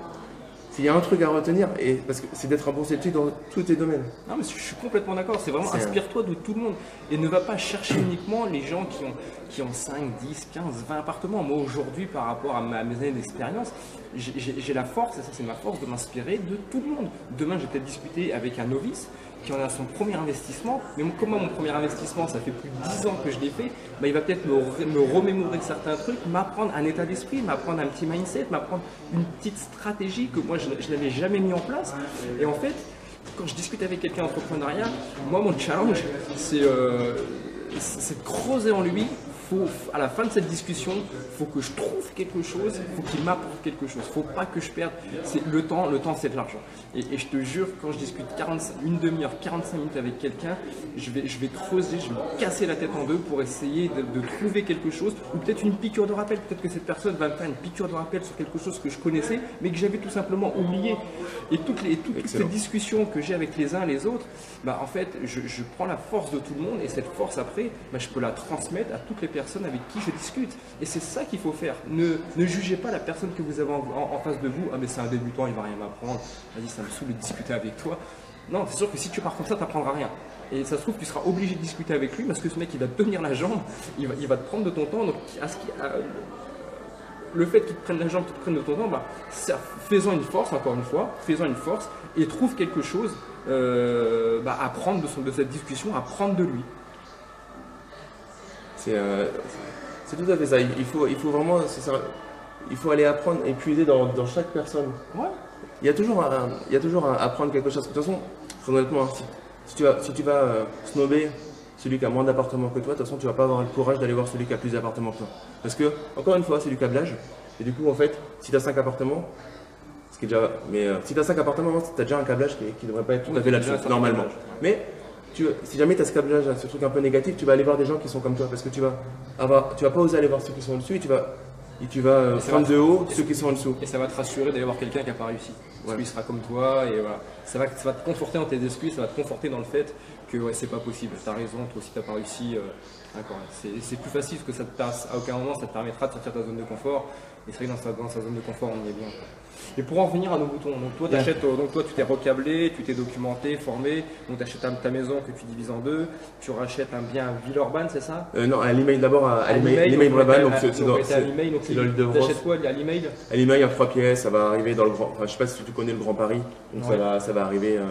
S'il y a un truc à retenir, et, parce que c'est d'être un bon sceptique dans tous tes domaines. Non, mais je suis complètement d'accord. C'est vraiment C'est- inspire-toi de tout le monde. Et ne va pas chercher uniquement les gens qui ont, qui ont 5, 10, 15, 20 appartements. Moi, aujourd'hui, par rapport à, ma- à mes années d'expérience, j'ai- j'ai j'ai la force, et ça, c'est ma force, de m'inspirer de tout le monde. Demain, je vais peut-être discuter avec un novice qui en a son premier investissement. Mais moi, comme moi, mon premier investissement, ça fait plus de 10 ans que je l'ai fait, bah, il va peut-être me, re- me remémorer certains trucs, m'apprendre un état d'esprit, m'apprendre un petit mindset, m'apprendre une petite stratégie que moi, je, n'avais jamais mis en place. Et en fait, quand je discute avec quelqu'un d'entrepreneuriat, moi mon challenge, c'est euh, c'est de creuser en lui, faut, à la fin de cette discussion, il faut que je trouve quelque chose, il faut qu'il m'apporte quelque chose. Il faut pas que je perde. Le temps, le temps c'est de l'argent. Et, je te jure, quand je discute 45, une demi-heure, 45 minutes avec quelqu'un, je vais, je vais creuser, je vais me casser la tête en deux pour essayer de, trouver quelque chose, ou peut-être une piqûre de rappel. Peut-être que cette personne va me faire une piqûre de rappel sur quelque chose que je connaissais, mais que j'avais tout simplement oublié. Et toutes, les, toutes, ces discussions que j'ai avec les uns et les autres, bah, en fait, je, prends la force de tout le monde et cette force après, bah, je peux la transmettre à toutes les personnes avec qui je discute. Et c'est ça qu'il faut faire. Ne, ne, jugez pas la personne que vous avez en, face de vous. Ah, mais c'est un débutant, il va rien m'apprendre. Vas-y, ça me saoule de discuter avec toi. Non, c'est sûr que si tu pars comme ça, tu n'apprendras rien. Et ça se trouve, tu seras obligé de discuter avec lui parce que ce mec, il va te tenir la jambe, il va, il va te prendre de ton temps. Donc, à ce le fait qu'il te prenne la jambe, qu'il te prenne de ton temps, bah, faisant une force, encore une fois, faisant une force et trouve quelque chose euh, bah, à prendre de cette discussion, à prendre de lui. Euh, c'est tout à fait ça. Il faut, il faut vraiment, il faut aller apprendre et puiser dans, dans chaque personne. Ouais. Il y a toujours, un, il y a toujours à apprendre quelque chose. De toute façon, honnêtement, hein, si, tu vas, si tu vas euh, snobber celui qui a moins d'appartements que toi, de toute façon, tu vas pas avoir le courage d'aller voir celui qui a plus d'appartements que toi. Parce que, encore une fois, c'est du câblage. Et du coup, en fait, si tu as 5 appartements, ce qui est déjà. Mais euh, si tu as 5 appartements, tu as déjà un câblage qui ne devrait pas être tout à fait là-dessus, normalement. Mais si jamais tu as ce câblage, ce truc un peu négatif, tu vas aller voir des gens qui sont comme toi parce que tu vas avoir, tu vas pas oser aller voir ceux qui sont au-dessus et tu vas, et tu vas euh, prendre de haut ceux qui sont en dessous. Et ça va te rassurer d'aller voir quelqu'un qui n'a pas réussi. Parce qu'il sera comme toi et voilà. Ça va, ça va te conforter dans tes esprits, ça va te conforter dans le fait que ouais, c'est pas possible. Tu as raison, toi aussi tu n'as pas réussi. Euh, c'est plus facile parce que ça te passe, à aucun moment ça te permettra de sortir de ta zone de confort. Et c'est vrai que dans sa, zone de confort, on y est bien. Et pour en revenir à nos boutons, donc toi, achètes, donc toi tu t'es recablé, tu t'es documenté, formé, donc tu achètes ta, maison que tu divises en deux, tu rachètes un bien à Villeurbanne, c'est ça? Euh, Non, à l'email d'abord, à, l'email Brabant, donc c'est dans l'île de Tu achètes quoi à l'email? À l'email en trois pièces, ça va arriver dans le grand, enfin je sais pas si tu connais le Grand Paris, donc ça, va, ça va arriver euh,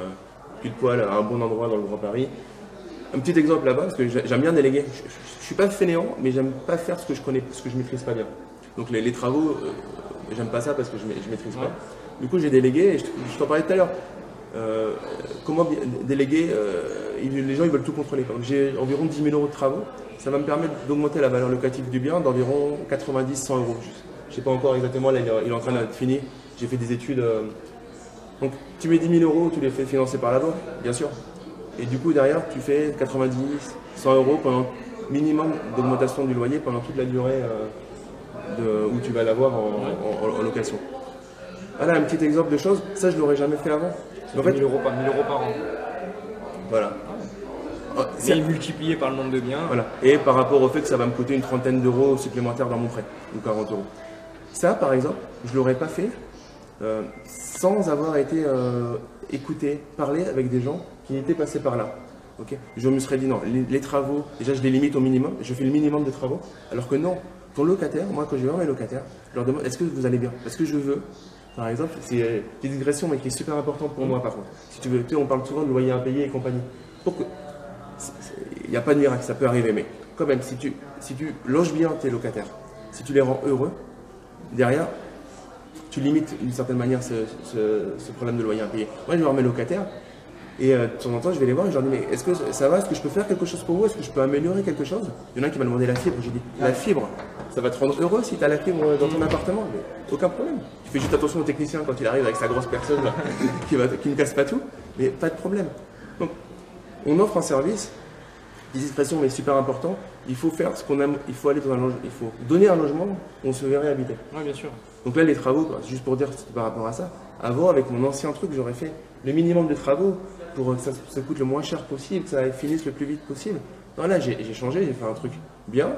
pile poil à un bon endroit dans le Grand Paris. Un petit exemple là-bas, parce que j'aime bien déléguer. Je, ne suis pas fainéant, mais j'aime pas faire ce que je connais, ce que je maîtrise pas bien. Donc les, travaux, euh, j'aime pas ça parce que je, ne maîtrise pas. Du coup, j'ai délégué, et je, t'en parlais tout à l'heure. Euh, comment déléguer euh, Les gens ils veulent tout contrôler. J'ai environ 10 000 euros de travaux. Ça va me permettre d'augmenter la valeur locative du bien d'environ 90-100 euros. Je ne sais pas encore exactement, là il est en train d'être fini. J'ai fait des études. Donc tu mets 10 000 euros, tu les fais financer par la banque, bien sûr. Et du coup derrière tu fais 90, 100 euros pendant minimum d'augmentation du loyer pendant toute la durée où tu vas l'avoir en, location. Voilà un petit exemple de choses, ça je l'aurais jamais fait avant. En fait, 1000 euros par, 1000 euros par an. Voilà. C'est multiplié par le nombre de biens. Voilà. Et par rapport au fait que ça va me coûter une trentaine d'euros supplémentaires dans mon prêt, ou 40 euros. Ça, par exemple, je ne l'aurais pas fait euh, sans avoir été euh, écouté, parler avec des gens qui étaient passés par là. Ok? Je me serais dit non, les, travaux, déjà je les limite au minimum, je fais le minimum de travaux, alors que non, ton locataire, moi quand je vais voir mes locataires, je leur demande est-ce que vous allez bien? Parce que je veux, par exemple, c'est une digression mais qui est super importante pour moi par contre. Si tu veux, on parle souvent de loyer impayé et compagnie. Il n'y a pas de miracle, ça peut arriver, mais quand même, si tu loges bien tes locataires, si tu les rends heureux, derrière, tu limites d'une certaine manière ce, problème de loyer impayé. Moi, je vais voir mes locataires, et euh, de temps en temps, je vais les voir et je leur dis Mais est-ce que ça va? Est-ce que je peux faire quelque chose pour vous? Est-ce que je peux améliorer quelque chose? Il y en a qui m'a demandé la fibre. J'ai dit La fibre, ça va te rendre heureux si tu as la fibre dans ton appartement. Mais aucun problème. Tu fais juste attention au technicien quand il arrive avec sa grosse personne qui, va, qui ne casse pas tout. Mais pas de problème. Donc, on offre un service. Des expressions, mais super important. Il faut faire ce qu'on aime. Il faut aller dans un logement. Il faut donner un logement on se verrait habiter. Oui, bien sûr. Donc là, les travaux, juste pour dire par rapport à ça. Avant, avec mon ancien truc, j'aurais fait le minimum de travaux pour que ça, coûte le moins cher possible, que ça finisse le plus vite possible. Non, là, j'ai changé, j'ai fait un truc bien.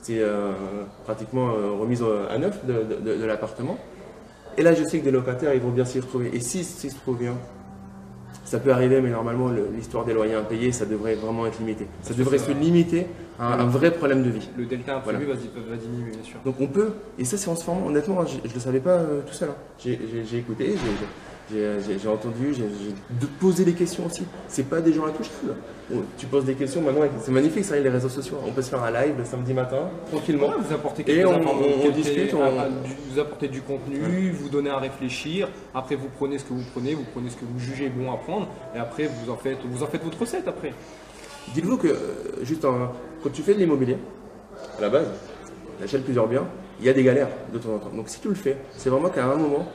C'est euh, pratiquement euh, remise à neuf de, l'appartement. Et là, je sais que des locataires, ils vont bien s'y retrouver. Et s'ils s'y trouvent bien, ça peut arriver, mais normalement, l'histoire des loyers impayés, ça devrait vraiment être limité. Ça devrait se limiter à un, vrai problème de vie. Le delta imprévu va, diminuer, bien sûr. Donc on peut, et ça c'est en se formant, honnêtement, je ne le savais pas euh, tout seul. Hein. J'ai écouté, j'ai j'ai entendu, j'ai posé des questions aussi. C'est pas des gens intouchables. tu poses des questions maintenant, c'est magnifique ça, les réseaux sociaux. On peut se faire un live le samedi matin, tranquillement. vous apportez et on, on, discute. Vous apportez du contenu, vous donnez à réfléchir. Après, vous prenez ce que vous prenez, vous prenez ce que vous jugez bon à prendre. Et après, vous en faites, vous en faites votre recette après. Dites-vous que, euh, juste quand tu fais de l'immobilier, à la base, tu achètes plusieurs biens, il y a des galères de temps en temps. Donc si tu le fais, c'est vraiment qu'à un moment,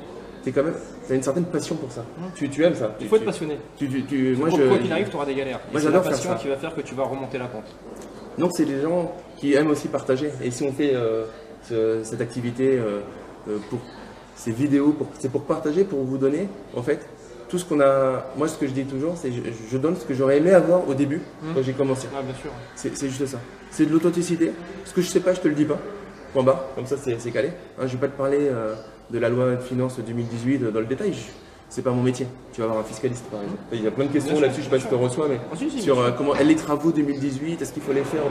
tu quand même, as une certaine passion pour ça. Tu, tu aimes ça. Il faut Tu- être passionné. tu- tu- tu- moi, Quoi je- quoi qu'il arrive, tu auras des galères. Moi, c'est la passion ça. qui va faire que tu vas remonter la pente. Donc c'est des gens qui aiment aussi partager. Et si on fait euh, ce- cette activité euh, euh, pour ces vidéos, c'est pour partager, pour vous donner, en fait, tout ce qu'on a. Moi, ce que je dis toujours, c'est je, je donne ce que j'aurais aimé avoir au début Mhm. quand j'ai commencé. Ah, bien sûr. C'est c'est juste ça. C'est de l'authenticité. Ce que je sais pas, je te le dis pas. Point barre. Comme ça, c'est c'est calé. Hein, je vais pas te parler euh, de la loi de finances 2018 dans le détail. C'est pas mon métier. Tu vas avoir un fiscaliste, par exemple. Il y a plein de questions là-dessus. Je sais pas si tu te reçois, mais Ah, si, si, sur euh, comment les travaux 2018, est-ce qu'il faut les faire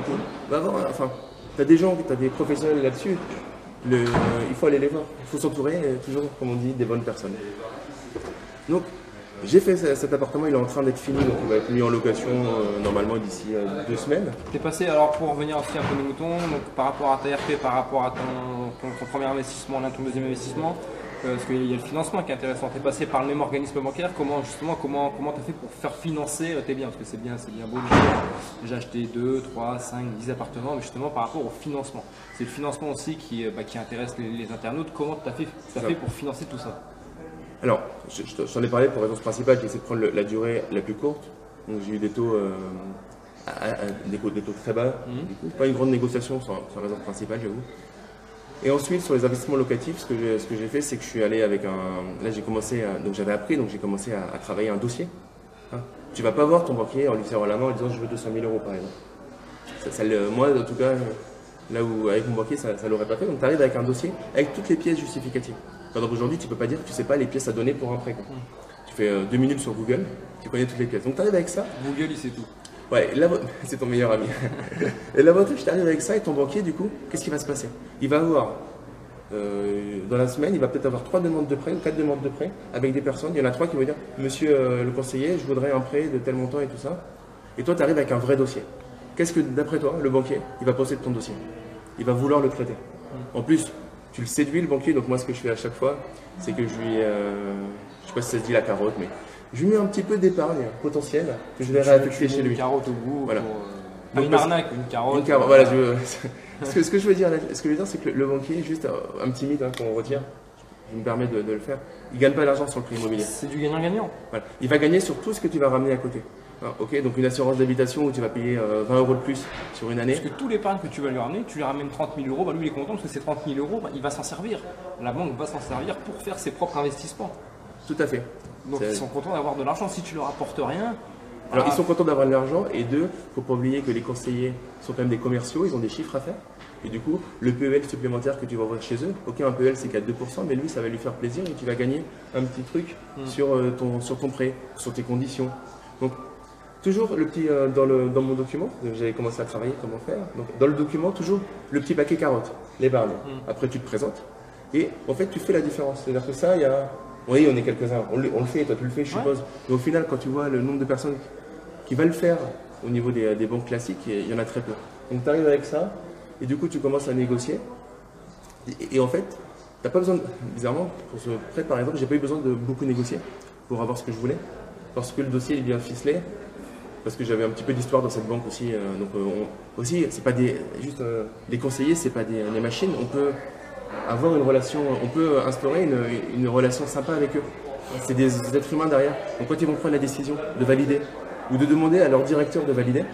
Va voir, enfin, tu as des gens, tu as des professionnels là-dessus. Le- euh, il faut aller les voir. Il faut s'entourer, euh, toujours, comme on dit, des bonnes personnes. Donc, j'ai fait ce- cet appartement, il est en train d'être fini, donc il va être mis en location euh, normalement d'ici euh, deux semaines. T'es passé, alors pour revenir aussi un peu nos moutons, donc par rapport à ta RP, par rapport à ton, ton- ton premier investissement, là, ton deuxième investissement, euh, parce qu'il y a le financement qui est intéressant. T'es passé par le même organisme bancaire, comment justement, comment comment t'as fait pour faire financer tes biens? Parce que c'est bien, c'est bien beau j'ai acheté 2, 3, 5, 10 appartements, mais justement par rapport au financement. C'est le financement aussi qui, bah, qui intéresse les, les internautes. Comment t'as fait, Ça. fait pour financer tout ça? Alors, je, je t'en ai parlé pour raison principale, j'ai essayé de prendre le- la durée la plus courte. Donc j'ai eu des taux, euh, à- à- des, taux des taux très bas, Mhm. du coup. pas une grande négociation la raison principale, j'avoue. Et ensuite, sur les investissements locatifs, ce que j'ai, fait, c'est que je suis allé avec un. Là, j'ai commencé, à- donc j'avais appris, donc j'ai commencé à, à travailler un dossier. Hein. Tu vas pas voir ton banquier en lui serrant la main en disant je veux 200 000 euros par exemple. Ça, ça le- moi, en tout cas, là où avec mon banquier, ça, ça l'aurait pas fait. Donc tu arrives avec un dossier avec toutes les pièces justificatives. Par exemple, aujourd'hui, tu peux pas dire que tu sais pas les pièces à donner pour un prêt. quoi. Tu fais euh, deux minutes sur Google, tu connais toutes les pièces. Donc tu arrives avec ça. Google, il sait tout. Ouais, c'est ton meilleur ami. et l'avantage, tu arrives avec ça et ton banquier, du coup, qu'est-ce qui va se passer? Il va avoir, euh, dans la semaine, il va peut-être avoir trois demandes de prêt ou quatre demandes de prêt avec des personnes. Il y en a trois qui vont dire Monsieur euh, le conseiller, je voudrais un prêt de tel montant et tout ça. Et toi, tu arrives avec un vrai dossier. Qu'est-ce que, d'après toi, le banquier, il va penser de ton dossier? Il va vouloir le traiter. En plus, tu le séduis, le banquier. Donc, moi, ce que je fais à chaque fois, c'est que je lui. euh, je sais pas si ça se dit la carotte, mais je lui mets un petit peu d'épargne potentielle que je vais réaffecter chez lui. Une carotte au bout. Voilà. pour, euh, une arnaque, une carotte. Une carotte, voilà, je- ce, que, ce que je veux dire, ce que je veux dire, c'est que le, le banquier, juste un petit mythe hein, qu'on retire, je me permets de, de le faire, il gagne pas d'argent sur le prix immobilier. C'est du gagnant-gagnant. Voilà. Il va gagner sur tout ce que tu vas ramener à côté. Ok, donc une assurance d'habitation où tu vas payer euh, 20 euros de plus sur une année. Parce que tout l'épargne que tu vas lui ramener, tu lui ramènes 30 000 euros, bah lui il est content parce que ces 30 000 euros, bah, il va s'en servir. La banque va s'en servir pour faire ses propres investissements. Tout à fait. Donc ils sont contents d'avoir de l'argent. Si tu leur apportes rien, Alors ah, ils sont contents d'avoir de l'argent et deux, faut pas oublier que les conseillers sont quand même des commerciaux, ils ont des chiffres à faire. Et du coup, le PEL supplémentaire que tu vas ouvrir chez eux, ok un PEL c'est qu'à 2%, mais lui ça va lui faire plaisir et tu vas gagner un petit truc Mm. sur, euh, ton, sur ton prêt, sur tes conditions. Donc toujours le petit euh, dans, le, dans mon document, j'avais commencé à travailler comment faire. Donc dans le document, toujours le petit paquet carotte, l'épargne. Mm. Après tu te présentes et en fait tu fais la différence. C'est-à-dire que ça, il y a. Oui, on est quelques-uns, on, le- on le fait, toi tu le fais, je Ouais. suppose. Mais au final, quand tu vois le nombre de personnes qui va le faire au niveau des, des banques classiques, il y en a très peu. Donc tu arrives avec ça, et du coup tu commences à négocier. Et, et en fait, tu n'as pas besoin, de, bizarrement, pour ce prêt par exemple, j'ai pas eu besoin de beaucoup négocier pour avoir ce que je voulais, parce que le dossier est bien ficelé, parce que j'avais un petit peu d'histoire dans cette banque aussi. euh, donc euh, on- aussi, c'est pas des juste euh, des conseillers, c'est pas des, des machines. On peut avoir une relation, on peut instaurer une, une relation sympa avec eux. C'est des êtres humains derrière. Donc quand ils vont prendre la décision de valider ou de demander à leur directeur de valider,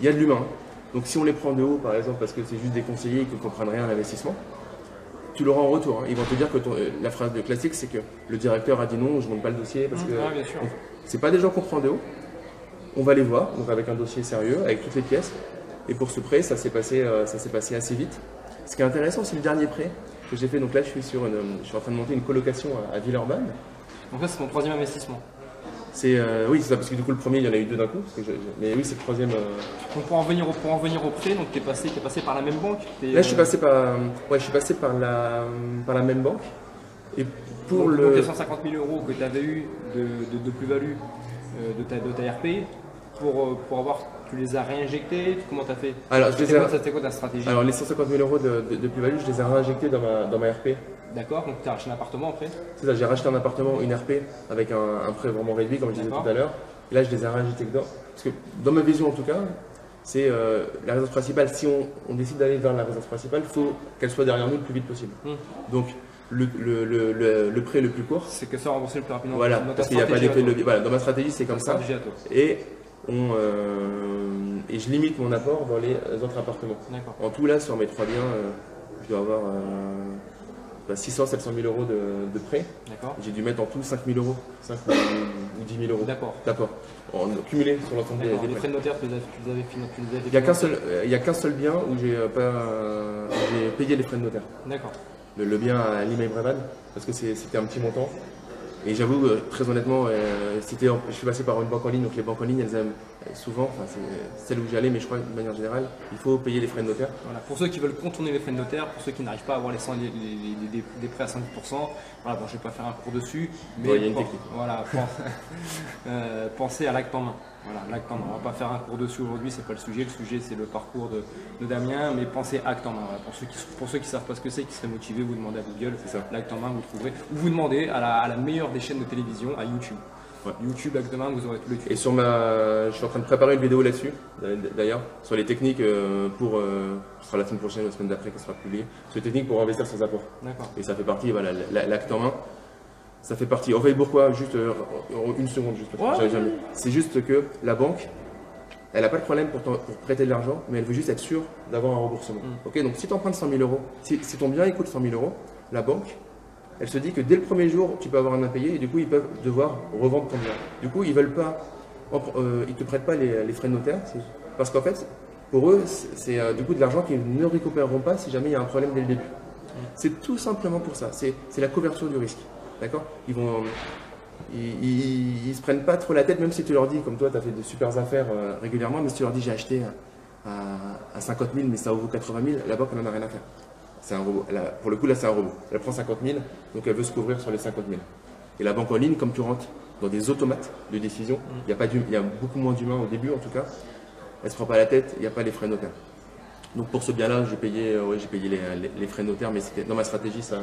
il y a de l'humain. Donc si on les prend de haut, par exemple, parce que c'est juste des conseillers qui ne comprennent rien à l'investissement, tu l'auras en retour. hein. Ils vont te dire que ton- euh, la phrase de classique, c'est que le directeur a dit non, je ne monte pas le dossier parce que bien sûr. donc, c'est pas des gens qu'on prend de haut. On va les voir, donc avec un dossier sérieux, avec toutes les pièces. Et pour ce prêt, ça s'est passé, euh, ça s'est passé assez vite. Ce qui est intéressant, c'est le dernier prêt que j'ai fait. Donc là, je suis sur une, je suis en train de monter une colocation à, à Villeurbanne. Donc ça c'est ton troisième investissement. C'est euh, oui, c'est ça, parce que du coup le premier, il y en a eu deux d'un coup. parce que je- je- mais oui, c'est le troisième. euh. Donc pour en venir au, pour en venir au prêt, donc t'es passé, t'es passé par la même banque. Là, je suis euh, passé par, euh, ouais, je suis passé par la, par la même banque. Et pour donc, le, donc les 150 000 euros que tu avais eu de, de- de plus-value euh, de, ta, de ta RP, pour, euh, pour avoir, tu les as réinjectés, comment tu as fait alors je les ai- quoi, quoi ta stratégie alors les 150 000 euros de, de- de plus-value, je les ai réinjectés dans ma, dans ma RP. D'accord, donc tu as acheté un appartement après C'est ça, j'ai racheté un appartement, une RP, avec un, un prêt vraiment réduit, comme je disais tout à l'heure. Et là, je les ai réinjectés dedans. Parce que dans ma vision, en tout cas, c'est euh, la résidence principale. Si on, on décide d'aller vers la résidence principale, il faut qu'elle soit derrière nous le plus vite possible. Hmm. Donc, le, le, le, le, prêt le plus court, C'est que ça rembourser le plus rapidement. voilà, parce qu'il n'y a pas d'effet de levier. Voilà, dans ma stratégie, c'est comme ça. Et, euh, et je limite mon apport dans les autres appartements. En tout, là, sur mes trois biens, euh, je dois avoir euh, bah, 600, 700 000 euros de, de prêt. D'accord. J'ai dû mettre en tout 5 000 euros, 5 000 ou 10 000 euros. D'accord. D'accord. En cumulé sur l'ensemble des, des Les frais de notaire, tu les avais, Il n'y a qu'un financés seul, euh, a qu'un seul bien où j'ai payé les frais de notaire. D'accord. Le, le bien à Lima et Brévan, parce que c'était un petit montant. Et j'avoue, euh, très honnêtement, euh, c'était je suis passé par une banque en ligne, donc les banques en ligne, elles aiment euh, souvent, enfin c'est celle où j'allais, mais je crois que de manière générale, il faut payer les frais de notaire. Voilà. Pour ceux qui veulent contourner les frais de notaire, pour ceux qui n'arrivent pas à avoir les, 100 les- les- les- des, prêts à 110%, voilà, bon, je ne vais pas faire un cours dessus, mais Ouais, il y a une pen- technique. voilà, pen- euh, pensez à l'acte en main. Voilà, l'acte en main. On va pas faire un cours dessus aujourd'hui, c'est pas le sujet. Le sujet c'est le parcours de, de Damien, mais pensez acte en main. Voilà. Pour ceux qui pour ceux qui savent pas ce que c'est, qui seraient motivés, vous demandez à Google. C'est ça. L'acte en main, vous trouverez. Ou vous demandez à la, à la meilleure des chaînes de télévision, à YouTube. Ouais. YouTube, acte en main, vous aurez tout le tuto. Et sur ma, je suis en train de préparer une vidéo là-dessus, d'ailleurs, sur les techniques euh, pour, euh, ce sera la semaine prochaine, la semaine d'après, qui sera publiée, sur les techniques pour investir sans apport. D'accord. Et ça fait partie, voilà, la- l'acte en main. Ça fait partie. En fait, pourquoi Juste euh, une seconde, juste. parce que Ouais, j'avais jamais- C'est juste que la banque, elle n'a pas de problème pour, prêter de l'argent, mais elle veut juste être sûre d'avoir un remboursement. Mm. Ok, donc si tu empruntes 100 000 euros, si, si ton bien il coûte 100 000 euros, la banque, elle se dit que dès le premier jour, tu peux avoir un impayé et du coup, ils peuvent devoir revendre ton bien. Du coup, ils veulent pas, euh, ils te prêtent pas les, les frais de notaire, parce qu'en fait, pour eux, c'est euh, du coup de l'argent qu'ils ne récupéreront pas si jamais il y a un problème dès le début. C'est tout simplement pour ça. C'est c'est la couverture du risque. D'accord Ils vont. Ils, ils, ils se prennent pas trop la tête, même si tu leur dis, comme toi, tu as fait de super affaires euh, régulièrement, mais si tu leur dis j'ai acheté à, à 50 000, mais ça vaut 80 000, la banque, elle n'en a rien à faire. C'est un robot. A- pour le coup, là, c'est un robot. Elle prend 50 000, donc elle veut se couvrir sur les 50 000. Et la banque en ligne, comme tu rentres dans des automates de décision, il y, a pas d'hum- il y a beaucoup moins d'humains au début, en tout cas. Elle se prend pas la tête, il n'y a pas les frais notaires. Donc pour ce bien-là, j'ai payé, euh, ouais, j'ai payé les, les- les frais notaires, mais c'était dans ma stratégie, ça,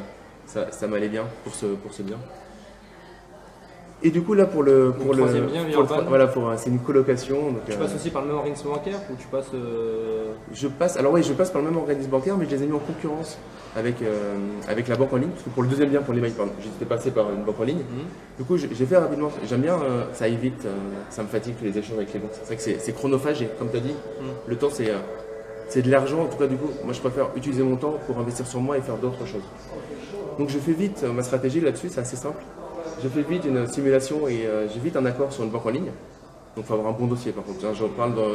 ça, ça m'allait bien pour ce, pour ce bien. Et du coup là pour le pour le, troisième bien, pour le- Villeurbanne. voilà pour c'est une colocation donc Tu euh, passes aussi par le même organisme bancaire ou tu passes. euh, je passe alors oui je passe par le même organisme bancaire mais je les ai mis en concurrence avec euh, avec la banque en ligne parce que pour le deuxième bien pour les pardon j'étais passé par une banque en ligne Mhm. du coup j'ai fait rapidement j'aime bien euh, ça évite euh, ça me fatigue les échanges avec les banques c'est vrai que c'est- chronophage et comme tu as dit Mhm. le temps c'est euh, c'est de l'argent en tout cas du coup moi je préfère utiliser mon temps pour investir sur moi et faire d'autres choses donc je fais vite euh, ma stratégie là-dessus, c'est assez simple. Je fais vite une simulation et euh, j'ai vite un accord sur une banque en ligne. Donc il faut avoir un bon dossier par contre. Je parle dans,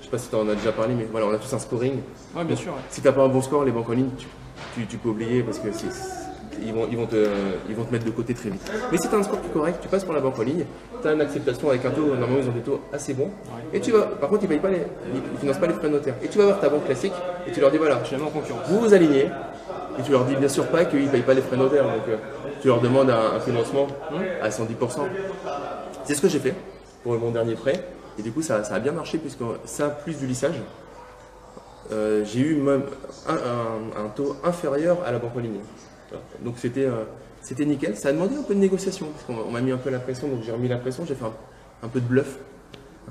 je sais pas si tu en as déjà parlé, mais voilà, on a tous un scoring. Ouais, bien sûr. ouais. Si tu n'as pas un bon score, les banques en ligne, tu, tu- tu peux oublier parce que ils, vont, ils, vont te, ils vont te mettre de côté très vite. Mais si tu as un score qui est correct, tu passes pour la banque en ligne, tu as une acceptation avec un taux, normalement ils ont des taux assez bons. Et tu vas, par contre, ils ne payent pas les, ils financent pas les frais notaires. Et tu vas voir ta banque classique et tu leur dis voilà, Je suis en concurrence. vous vous alignez et tu leur dis bien sûr pas qu'ils ne payent pas les frais notaires. Donc euh, tu leur demandes un, un financement à 110%. C'est ce que j'ai fait pour mon dernier prêt. Et du coup, ça, ça a bien marché puisque ça, plus du lissage, euh, j'ai eu même un, un- un taux inférieur à la banque en ligne. Donc c'était euh, c'était nickel. Ça a demandé un peu de négociation parce qu'on m'a- on m'a mis un peu la pression. Donc j'ai remis la pression, j'ai fait un, un peu de bluff.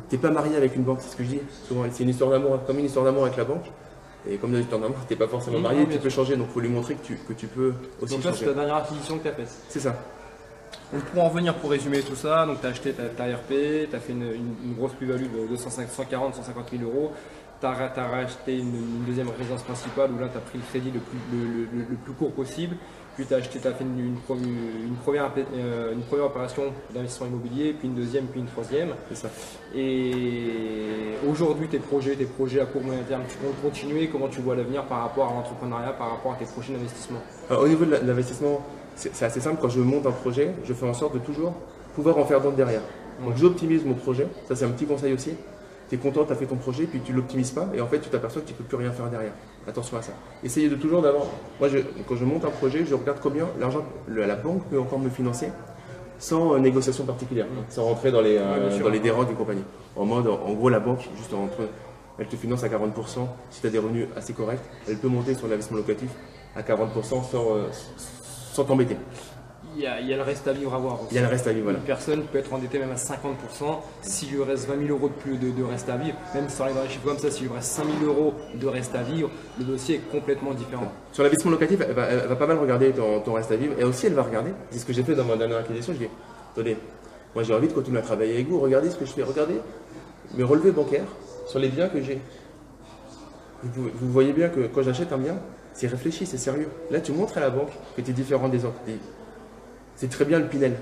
T'es pas marié avec une banque, c'est ce que je dis. Souvent, c'est une histoire d'amour, comme une histoire d'amour avec la banque. Et comme une histoire d'amour, t'es pas forcément marié, tu peux changer. Donc faut lui montrer que tu, que tu peux aussi Donc là, c'est changer. ta dernière acquisition que tu as faite. C'est ça. Donc pour en revenir, pour résumer tout ça, donc tu as acheté ta, ta RP, tu as fait une, une- une grosse plus-value de 250, 140, 150 000 euros, tu as, racheté une, une deuxième résidence principale où là tu as pris le crédit le plus, le, le- le plus court possible, puis tu as acheté, tu as fait une, une pro- une première, appé- euh, une première opération d'investissement immobilier, puis une deuxième, puis une troisième. C'est ça. Et aujourd'hui, tes projets, tes projets à court moyen terme, tu comptes continuer? Comment tu vois l'avenir par rapport à l'entrepreneuriat, par rapport à tes prochains investissements Alors, au niveau de l'investissement, c'est c'est assez simple. Quand je monte un projet, je fais en sorte de toujours pouvoir en faire d'autres derrière. Donc j'optimise mon projet. Ça, c'est un petit conseil aussi. Tu es content, tu as fait ton projet, puis tu l'optimises pas, et en fait, tu t'aperçois que tu peux plus rien faire derrière. Attention à ça. Essayez de toujours d'avoir. Moi, je- quand je monte un projet, je regarde combien l'argent, la banque peut encore me financer sans euh, négociation particulière, sans rentrer dans les, euh, Ouais, dans les dérogues et compagnie. En mode, en, en gros, la banque, juste entre, elle te finance à 40%. Si tu as des revenus assez corrects, elle peut monter sur l'investissement locatif à 40% sans, euh, sans t'embêter. Il y, a, il y, a, le reste à vivre à voir. Aussi. Il y a le reste à vivre, voilà. Une personne peut être endettée même à 50%. S'il lui reste 20 000 euros de plus de, de reste à vivre, même sans aller dans les chiffres comme ça, s'il lui reste 5 000 euros de reste à vivre, le dossier est complètement différent. Sur l'investissement locatif, elle va, elle va, pas mal regarder ton, ton, reste à vivre. Et aussi, elle va regarder. C'est ce que j'ai fait dans ma dernière acquisition. Je dis, attendez, moi j'ai envie de continuer à travailler avec vous. Regardez ce que je fais. Regardez mes relevés bancaires sur les biens que j'ai. Vous, vous, voyez bien que quand j'achète un bien, c'est réfléchi, c'est sérieux. Là, tu montres à la banque que tu es différent des autres. C'est très bien le Pinel.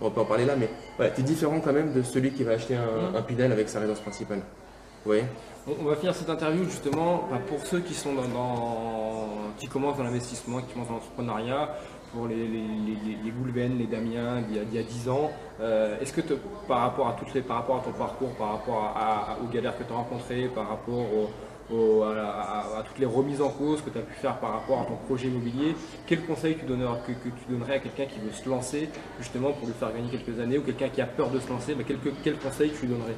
On peut en parler là, mais voilà, tu es différent quand même de celui qui va acheter un, mmh. un Pinel avec sa résidence principale. Vous voyez? On va finir cette interview justement pour ceux qui sont dans, dans qui commencent dans l'investissement, qui commencent dans l'entrepreneuriat, pour les, les, les, les Goulven, les Damien d'il y, y, a 10 ans. Euh, Est-ce que te, par rapport à toutes les, par rapport à ton parcours, par rapport à, à, aux galères que tu as rencontrées, par rapport au, au, à, à, toutes les remises en cause que tu as pu faire par rapport à ton projet immobilier, quel conseil tu donnerais, que, que tu donnerais à quelqu'un qui veut se lancer justement pour lui faire gagner quelques années ou quelqu'un qui a peur de se lancer, quel, quel conseil tu lui donnerais?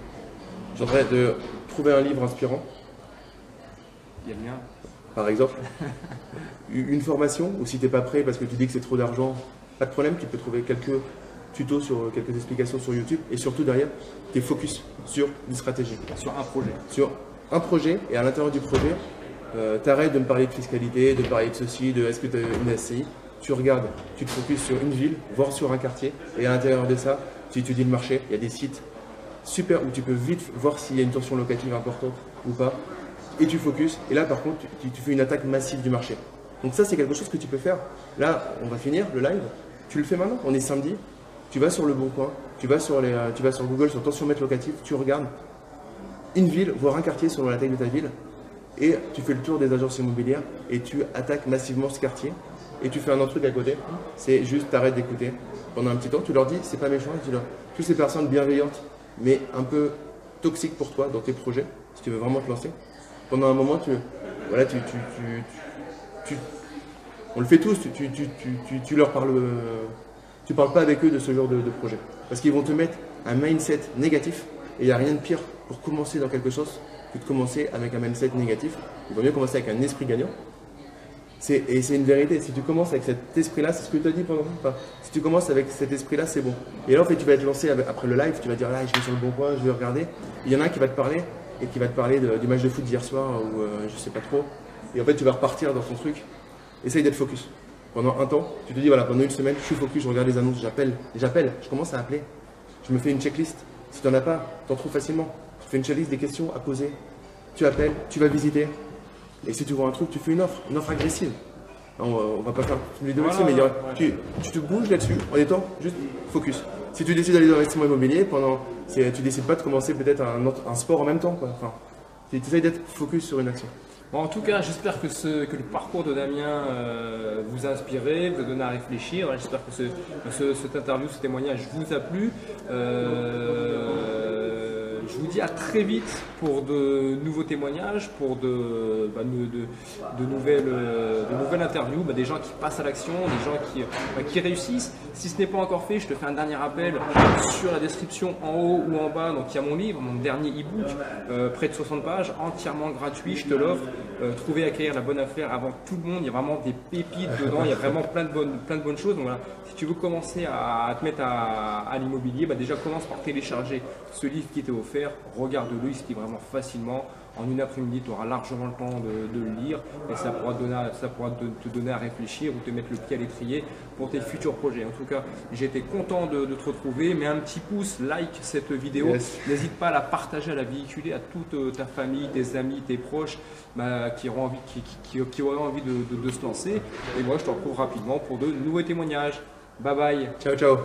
Je dirais de trouver un livre inspirant. Il y a le mien. Par exemple, une formation, ou si tu n'es pas prêt parce que tu dis que c'est trop d'argent, pas de problème, tu peux trouver quelques tutos, sur quelques explications sur YouTube, et surtout derrière, tu es focus sur une stratégie. Sur un projet. Sur un projet, et à l'intérieur du projet, euh, tu arrêtes de me parler de fiscalité, de parler de ceci, de est-ce que tu as une SCI, tu regardes, tu te focuses sur une ville, voire sur un quartier, et à l'intérieur de ça, tu étudies le marché, il y a des sites super où tu peux vite voir s'il y a une tension locative importante ou pas, et tu focuses. Et là, par contre, tu, fais une attaque massive du marché. Donc ça, c'est quelque chose que tu peux faire. Là, on va finir le live. Tu le fais maintenant? On est samedi. Tu vas sur le bon coin. Tu vas sur, les, tu vas sur Google, sur tensiomètre locatif. Tu regardes une ville, voire un quartier selon la taille de ta ville. Et tu fais le tour des agences immobilières et tu attaques massivement ce quartier. Et tu fais un autre truc à côté. C'est juste t'arrêtes d'écouter pendant un petit temps. Tu leur dis, c'est pas méchant. Tu leur, toutes ces personnes bienveillantes, mais un peu toxiques pour toi dans tes projets, si tu veux vraiment te lancer pendant un moment, tu, voilà, tu, tu, tu, on le fait tous, tu, leur parles, tu parles pas avec eux de ce genre de, de projet. Parce qu'ils vont te mettre un mindset négatif, et il n'y a rien de pire pour commencer dans quelque chose que de commencer avec un mindset négatif. Il vaut mieux commencer avec un esprit gagnant. Et c'est une vérité, si tu commences avec cet esprit-là, c'est ce que tu as dit pendant enfin, Si tu commences avec cet esprit-là, c'est bon. Et là, en fait, tu vas être lancé après le live, tu vas dire là, je vais sur le bon point, je vais regarder. Il y en a un qui va te parler, et qui va te parler du match de foot d'hier soir ou euh, je sais pas trop. Et en fait, tu vas repartir dans ton truc. Essaye d'être focus. Pendant un temps, tu te dis voilà, pendant une semaine, je suis focus, je regarde les annonces, j'appelle, j'appelle, je commence à appeler. Je me fais une checklist. Si tu n'en as pas, tu en trouves facilement. Tu fais une checklist des questions à poser. Tu appelles, tu vas visiter. Et si tu vois un truc, tu fais une offre, une offre agressive. On, on va pas faire les deux voilà, mais ouais. tu, tu, te bouges là-dessus en étant juste focus. Si tu décides d'aller dans l'investissement immobilier, pendant, tu décides pas de commencer peut-être un, un, sport en même temps. Quoi. Enfin, tu essayes d'être focus sur une action. Bon, en tout cas, j'espère que, ce, que le parcours de Damien euh, vous a inspiré, vous a donné à réfléchir. J'espère que ce, ce, cette interview, ce témoignage vous a plu. Euh, je vous dis à très vite pour de nouveaux témoignages, pour de, bah, de, de, de, nouvelles, nouvelles interviews, bah, des gens qui passent à l'action, des gens qui, bah, qui réussissent. Si ce n'est pas encore fait, je te fais un dernier rappel sur la description en haut ou en bas. Donc il y a mon livre, mon dernier e-book, euh, près de 60 pages, entièrement gratuit, je te l'offre. Euh, trouver, acquérir la bonne affaire avant tout le monde. Il y a vraiment des pépites dedans, il y a vraiment plein de bonnes, plein de bonnes choses. Donc voilà, si tu veux commencer à, te mettre à, à l'immobilier, déjà commence par télécharger ce livre qui t'est offert, regarde-le, il se lit vraiment facilement. En une après-midi, tu auras largement le temps de, de, le lire et ça pourra, te donner, ça pourra te, te, donner à réfléchir ou te mettre le pied à l'étrier pour tes futurs projets. En tout cas, été content de, de, te retrouver. Mets un petit pouce, like cette vidéo. Yes. N'hésite pas à la partager, à la véhiculer à toute euh, ta famille, tes amis, tes proches bah, qui, auront envie, qui, qui, qui auraient envie de, de se lancer. Et moi, je te retrouve rapidement pour de nouveaux témoignages. Bye bye. Ciao, ciao.